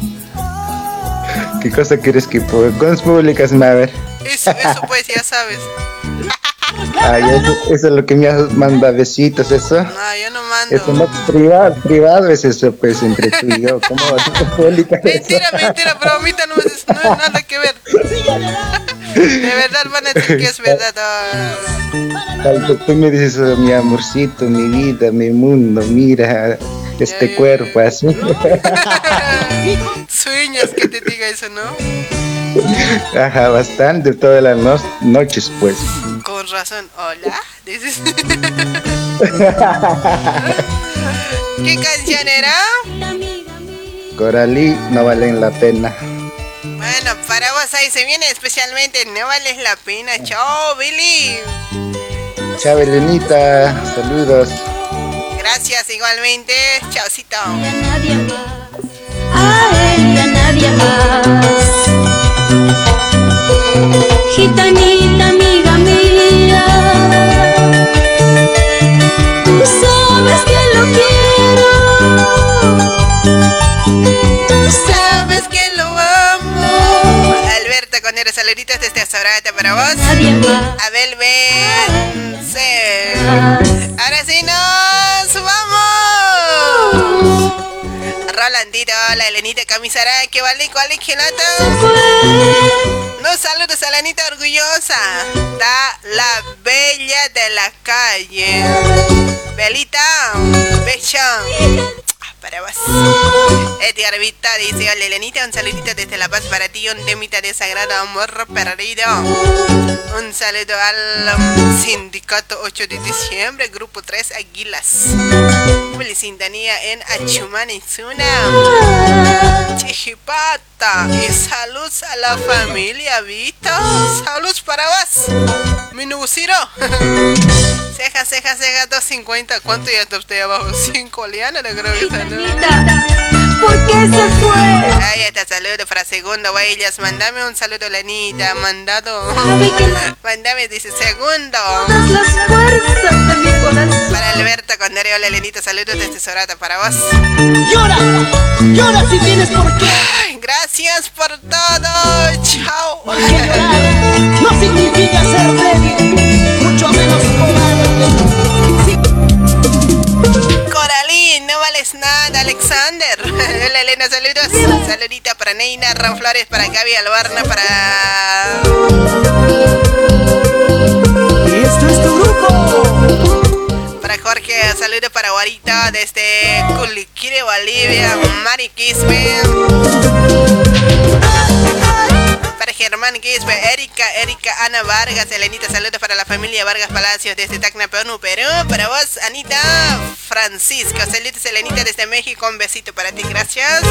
¿Qué cosa quieres que pu- cosas públicas a ver? Eso, eso pues, ya sabes. Ay, eso, eso es lo que me manda besitos, eso. No, yo no mando. Eso no es privado, privado es eso, pues, entre tú y yo. ¿Cómo vas a eso? <laughs> Mentira, mentira, pero ahorita no, es, no es nada que ver. De verdad van a decir que es verdad. Tal que tú me dices, oh, mi amorcito, mi vida, mi mundo, mira este cuerpo así. <laughs> Sueñas que te diga eso, ¿no? <laughs> Ajá, bastante todas las no- noches, pues. Con razón, hola. Dices. <laughs> ¿Qué canción era? Coralí no valen la pena. Bueno, para vos ahí se viene especialmente, no vales la pena. Chao, Billy. Chao, Elenita, saludos. Gracias igualmente. Chaucito. A él y a nadie más. Gitanita, amiga mía, tú sabes que lo quiero. Tú sabes que lo amo. Alberto con eres saluditos desde Azorata para vos. Abel Vence. Ahora sí la Elenita Camisara, que vale cuál es Nos saludos a la Anita orgullosa. Da la bella de la calle. Belita, beso. Para vos. Edgar Vita dice, hola Elenita, un saludito desde La Paz para ti, un temita de sagrado amor perdido. Un saludo al sindicato 8 de diciembre, grupo 3 Aguilas. Willy Sintonía en Achumanizuna. Chijipata. Y saludos a la familia Vita. Saludos para vos. Mi nubusiro. Ceja, ceja, ceja, 250. ¿Cuánto ya usted abajo? 5 lianas, creo que está. ¿Por qué se fue? Ahí está, saludo para segundo, Huellas. Mándame un saludo, Lenita. Mandado. Mándame, dice segundo. Para Alberto Condori, hola Lenita, saludos desde Sorata para vos. Llora, llora si tienes por qué. Gracias por todo. Chao. No significa ser débil, mucho menos cobarde. Coralín, no vales nada, Alexander. <laughs> Hola Elena, saludos. Saludita para Neina, Ram Flores, para Gaby Albarna, para. Es tu grupo. Para Jorge, saludo para Guarita desde Culiquire, Bolivia. Mari Quispe. Para Germán Quispe, Erika, Erika, Ana Vargas, Elenita, saludos para la familia Vargas Palacios desde Tacna, Perú, Perú. Para vos, Anita Francisco, saludos Elenita desde México, un besito para ti, gracias.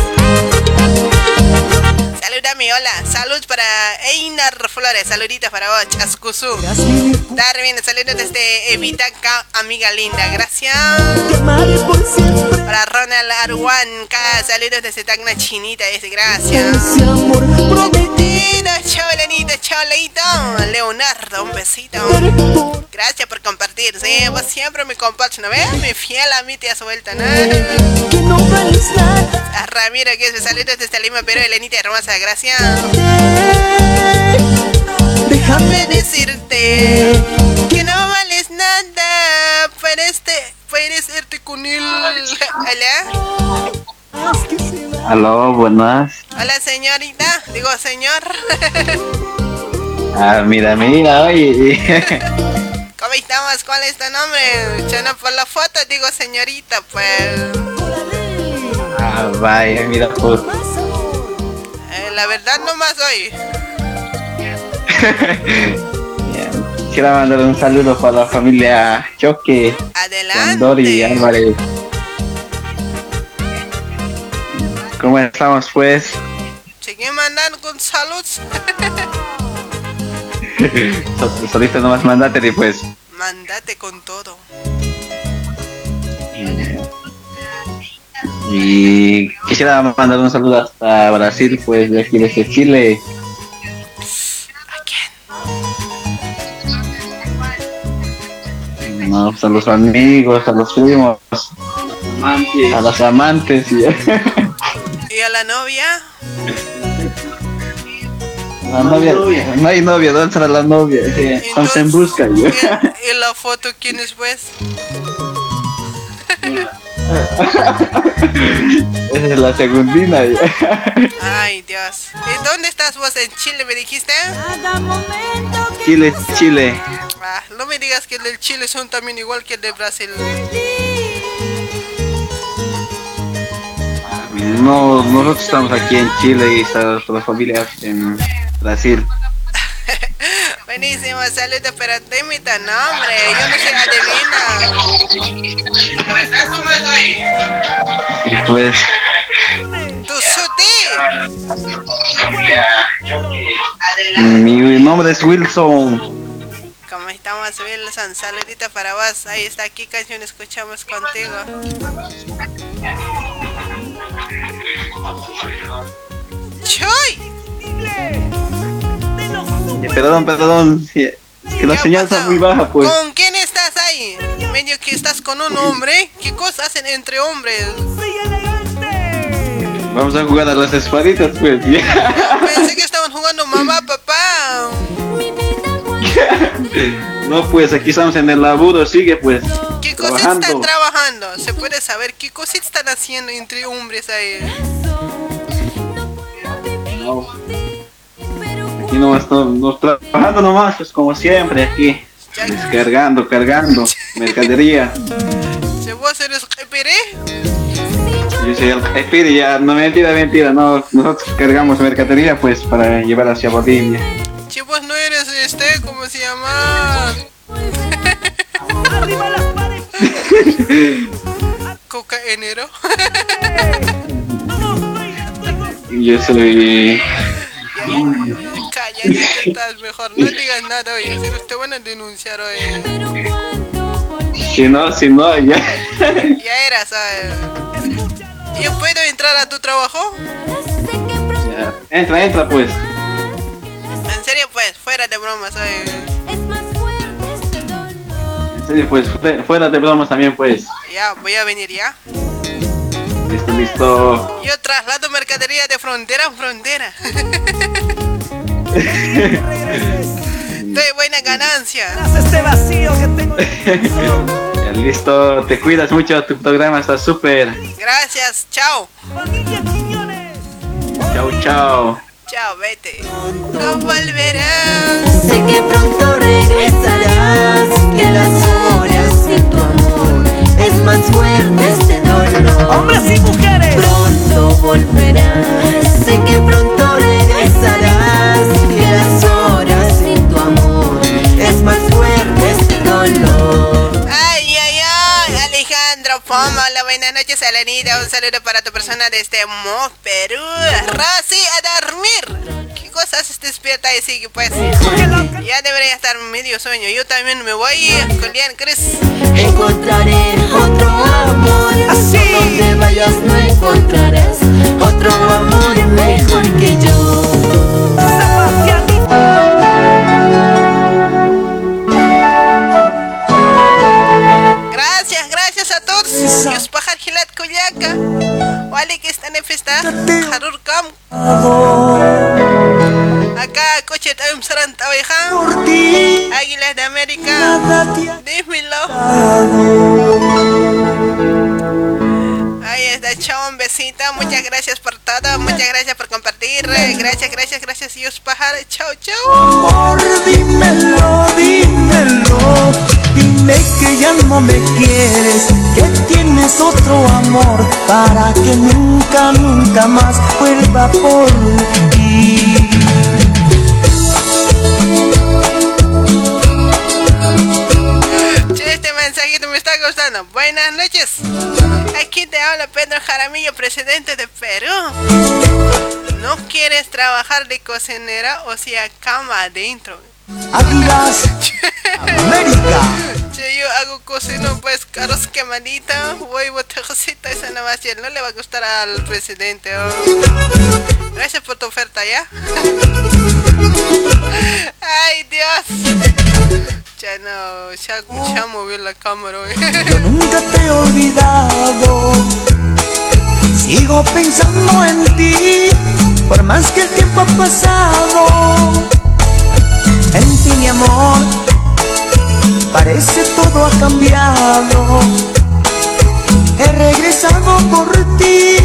Saludame, hola. Salud para Einar Flores. Saluditos para vos, Chascuzú. Darwin, saludos desde Evitaca, amiga linda. Gracias. Para Ronald Arhuanca, saludos desde Tacna Chinita. Gracias. Chao, Lenita, chao, Leito. Leonardo, un besito. Gracias por compartir. Sí, vos siempre me compartes, ¿no ves? Mi fiel a mí te has vuelto, ¿no? A Ramiro, que se saludos desde Lima, pero Elenita hermosa, gracias. Déjame decirte que no vales nada para este, para este con él. Hola. Aló, buenas. Hola, señorita. Digo, señor. Ah, mira, mira, oye. <laughs> ¿Cómo estamos? ¿Cuál es tu nombre? Yo no por la foto digo señorita, pues. Ah, vaya, mira, pues. Eh, la verdad no más hoy. <laughs> Quiero mandar un saludo para la familia Choque, con Dori Álvarez. ¿Cómo estamos, pues? Sigue mandando con salud. <laughs> So- Solito nomás mandate, pues. Mándate con todo. Y quisiera mandar un saludo hasta Brasil, pues, de aquí desde Chile. No, pues, a los amigos, a los primos, a los amantes. Y <laughs> ¿Y a la novia? la novia, no hay novia, ¿dónde está la novia? Estamos en busca. ¿Y, y la foto quién es pues? Esa es la segundina. Ay, Dios. ¿Y dónde estás vos? ¿En Chile me dijiste? Chile, Chile. Ah, no me digas que el del Chile son también igual que el de Brasil. No, nosotros estamos aquí en Chile y está la familia en Brasil. <laughs> Buenísimo, saludos, pero dime tu nombre. Yo no soy adivina. Y pues, ¡Tu suti! mi nombre es Wilson. Como estamos, Wilson, saludito para vos. Ahí está, ¿qué canción escuchamos contigo? ¡Chuy! Perdón, perdón. sí, Es que la señal está muy baja, pues. ¿Con quién estás ahí? Medio que estás con un hombre. ¿Qué cosas hacen entre hombres? Vamos a jugar a las espaditas, pues. <laughs> Pensé que estaban jugando mamá, papá. <laughs> No, pues aquí estamos en el laburo, sigue, pues. ¿Qué cositas están Trabajando. ¿Se puede saber qué cositas están haciendo entre hombres ahí? No. Aquí no estamos trabajando nomás, pues como siempre, aquí. Descargando, cargando, <laughs> mercadería. ¿Se vos eres jeperé? Yo soy el jefe ya, no mentira, mentira, no, nosotros cargamos mercadería pues para llevar hacia Bolivia. Si vos no eres este, ¿cómo se llama? <laughs> Cocaenero. Yo soy... Cállate, estás mejor. No digas nada hoy. Si no te van a denunciar hoy. Si no, si no, ya. Ya era, ¿sabes? ¿Yo puedo entrar a tu trabajo? Entra, entra pues. En serio, pues, fuera de bromas. oye. En serio, pues, fu- fuera de bromas también, pues. Ya, voy a venir ya. Listo, listo. Yo traslado mercadería de frontera a frontera. <laughs> de buena ganancia. Este vacío que tengo. <laughs> Listo, te cuidas mucho, tu programa está súper. Gracias, chao. Chao, chao. Chao, vete. No volverás. Sé que pronto regresarás, que las horas sin tu amor es más fuerte este dolor. Hombres y mujeres. Pronto volverás, sé que pronto regresarás, que las horas sin tu amor es más fuerte este dolor. Poma, hola, buenas noches, Alanita, un saludo para tu persona desde Mo, Perú. Rosy, a dormir. ¿Qué cosa haces despierta y sigue pues? Ya debería estar medio sueño, yo también me voy, Julián, Cris. Encontraré otro amor, Así. donde vayas no encontrarás otro amor mejor que yo. Dios pajar gilat kuyaca. Wali que están en fiesta. Harur kam. Acá, coche tam saran taweja. Águilas de América. Dímelo. Ahí está, chao, un besito. Muchas gracias por todo. Muchas gracias por compartir. Gracias, gracias, gracias. Dios pajar. Chao, chao. Amor, dímelo, dímelo. Que ya no me quieres, que tienes otro amor para que nunca, nunca más vuelva por ti. Este mensajito me está gustando. Buenas noches. Aquí te habla Pedro Jaramillo, presidente de Perú. ¿No quieres trabajar de cocinera o sea cama adentro? Águilas, América. Che, yo hago cocino pues caros quemadita, voy botejocita, esa nada más. y él no le va a gustar al presidente. oh. Gracias por tu oferta, ¿ya? <laughs> Ay, Dios. Ya no, ya, ya movió la cámara hoy. Yo nunca te he olvidado. Sigo pensando en ti, por más que el tiempo ha pasado. Mi amor, parece todo ha cambiado. He regresado por ti.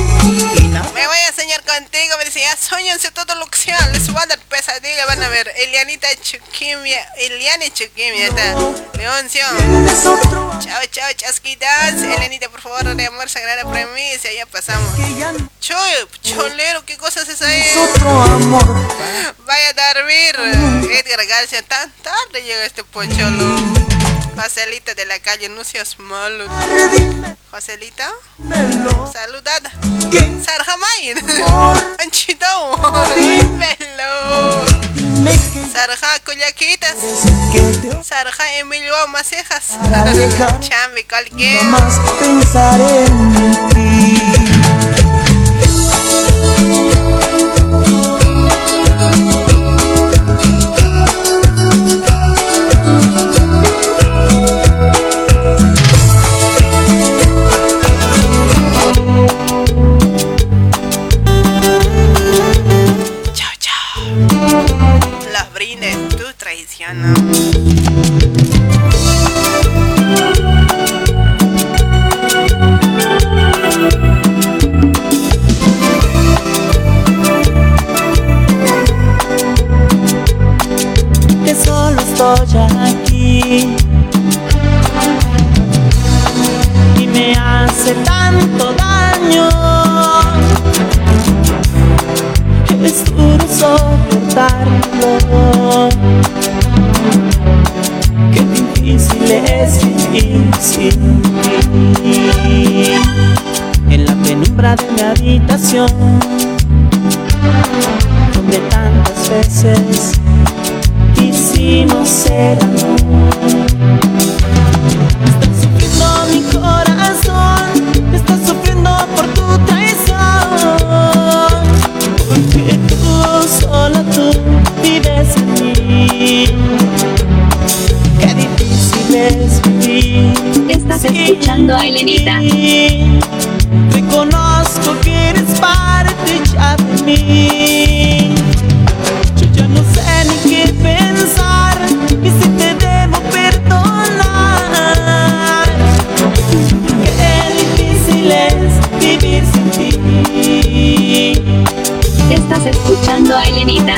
Voy a enseñar contigo, me decía, soñense todo lo que sea, les va a dar pesadilla, van a ver, Elianita Chuquimia, Eliana Chuquimia, está, Leoncio, chao, chao, chasquitas, Elianita, por favor, de amor, sagrada premisa, ya pasamos, Choy, cholero, ¿qué cosas es amor. Vaya a dormir, Edgar García, tan tarde llega este pocholo. Joselita de la calle, no seas malo. Joselita, saludad. Sarjamain, <laughs> Anchitao, Melo. Sarja Coyaquitas, Sarja Emilio Macejas, Chambi cualquier. más pensar en ti. Que solo estoy aquí y me hace tanto daño. Es duro soportarlo. Es. En la penumbra de mi habitación, donde tantas veces quisimos ser amor. Elenita. Reconozco que eres parte ya de mí. Yo ya no sé ni qué pensar y si te debo perdonar. Qué difícil es vivir sin ti. Estás escuchando a Elenita.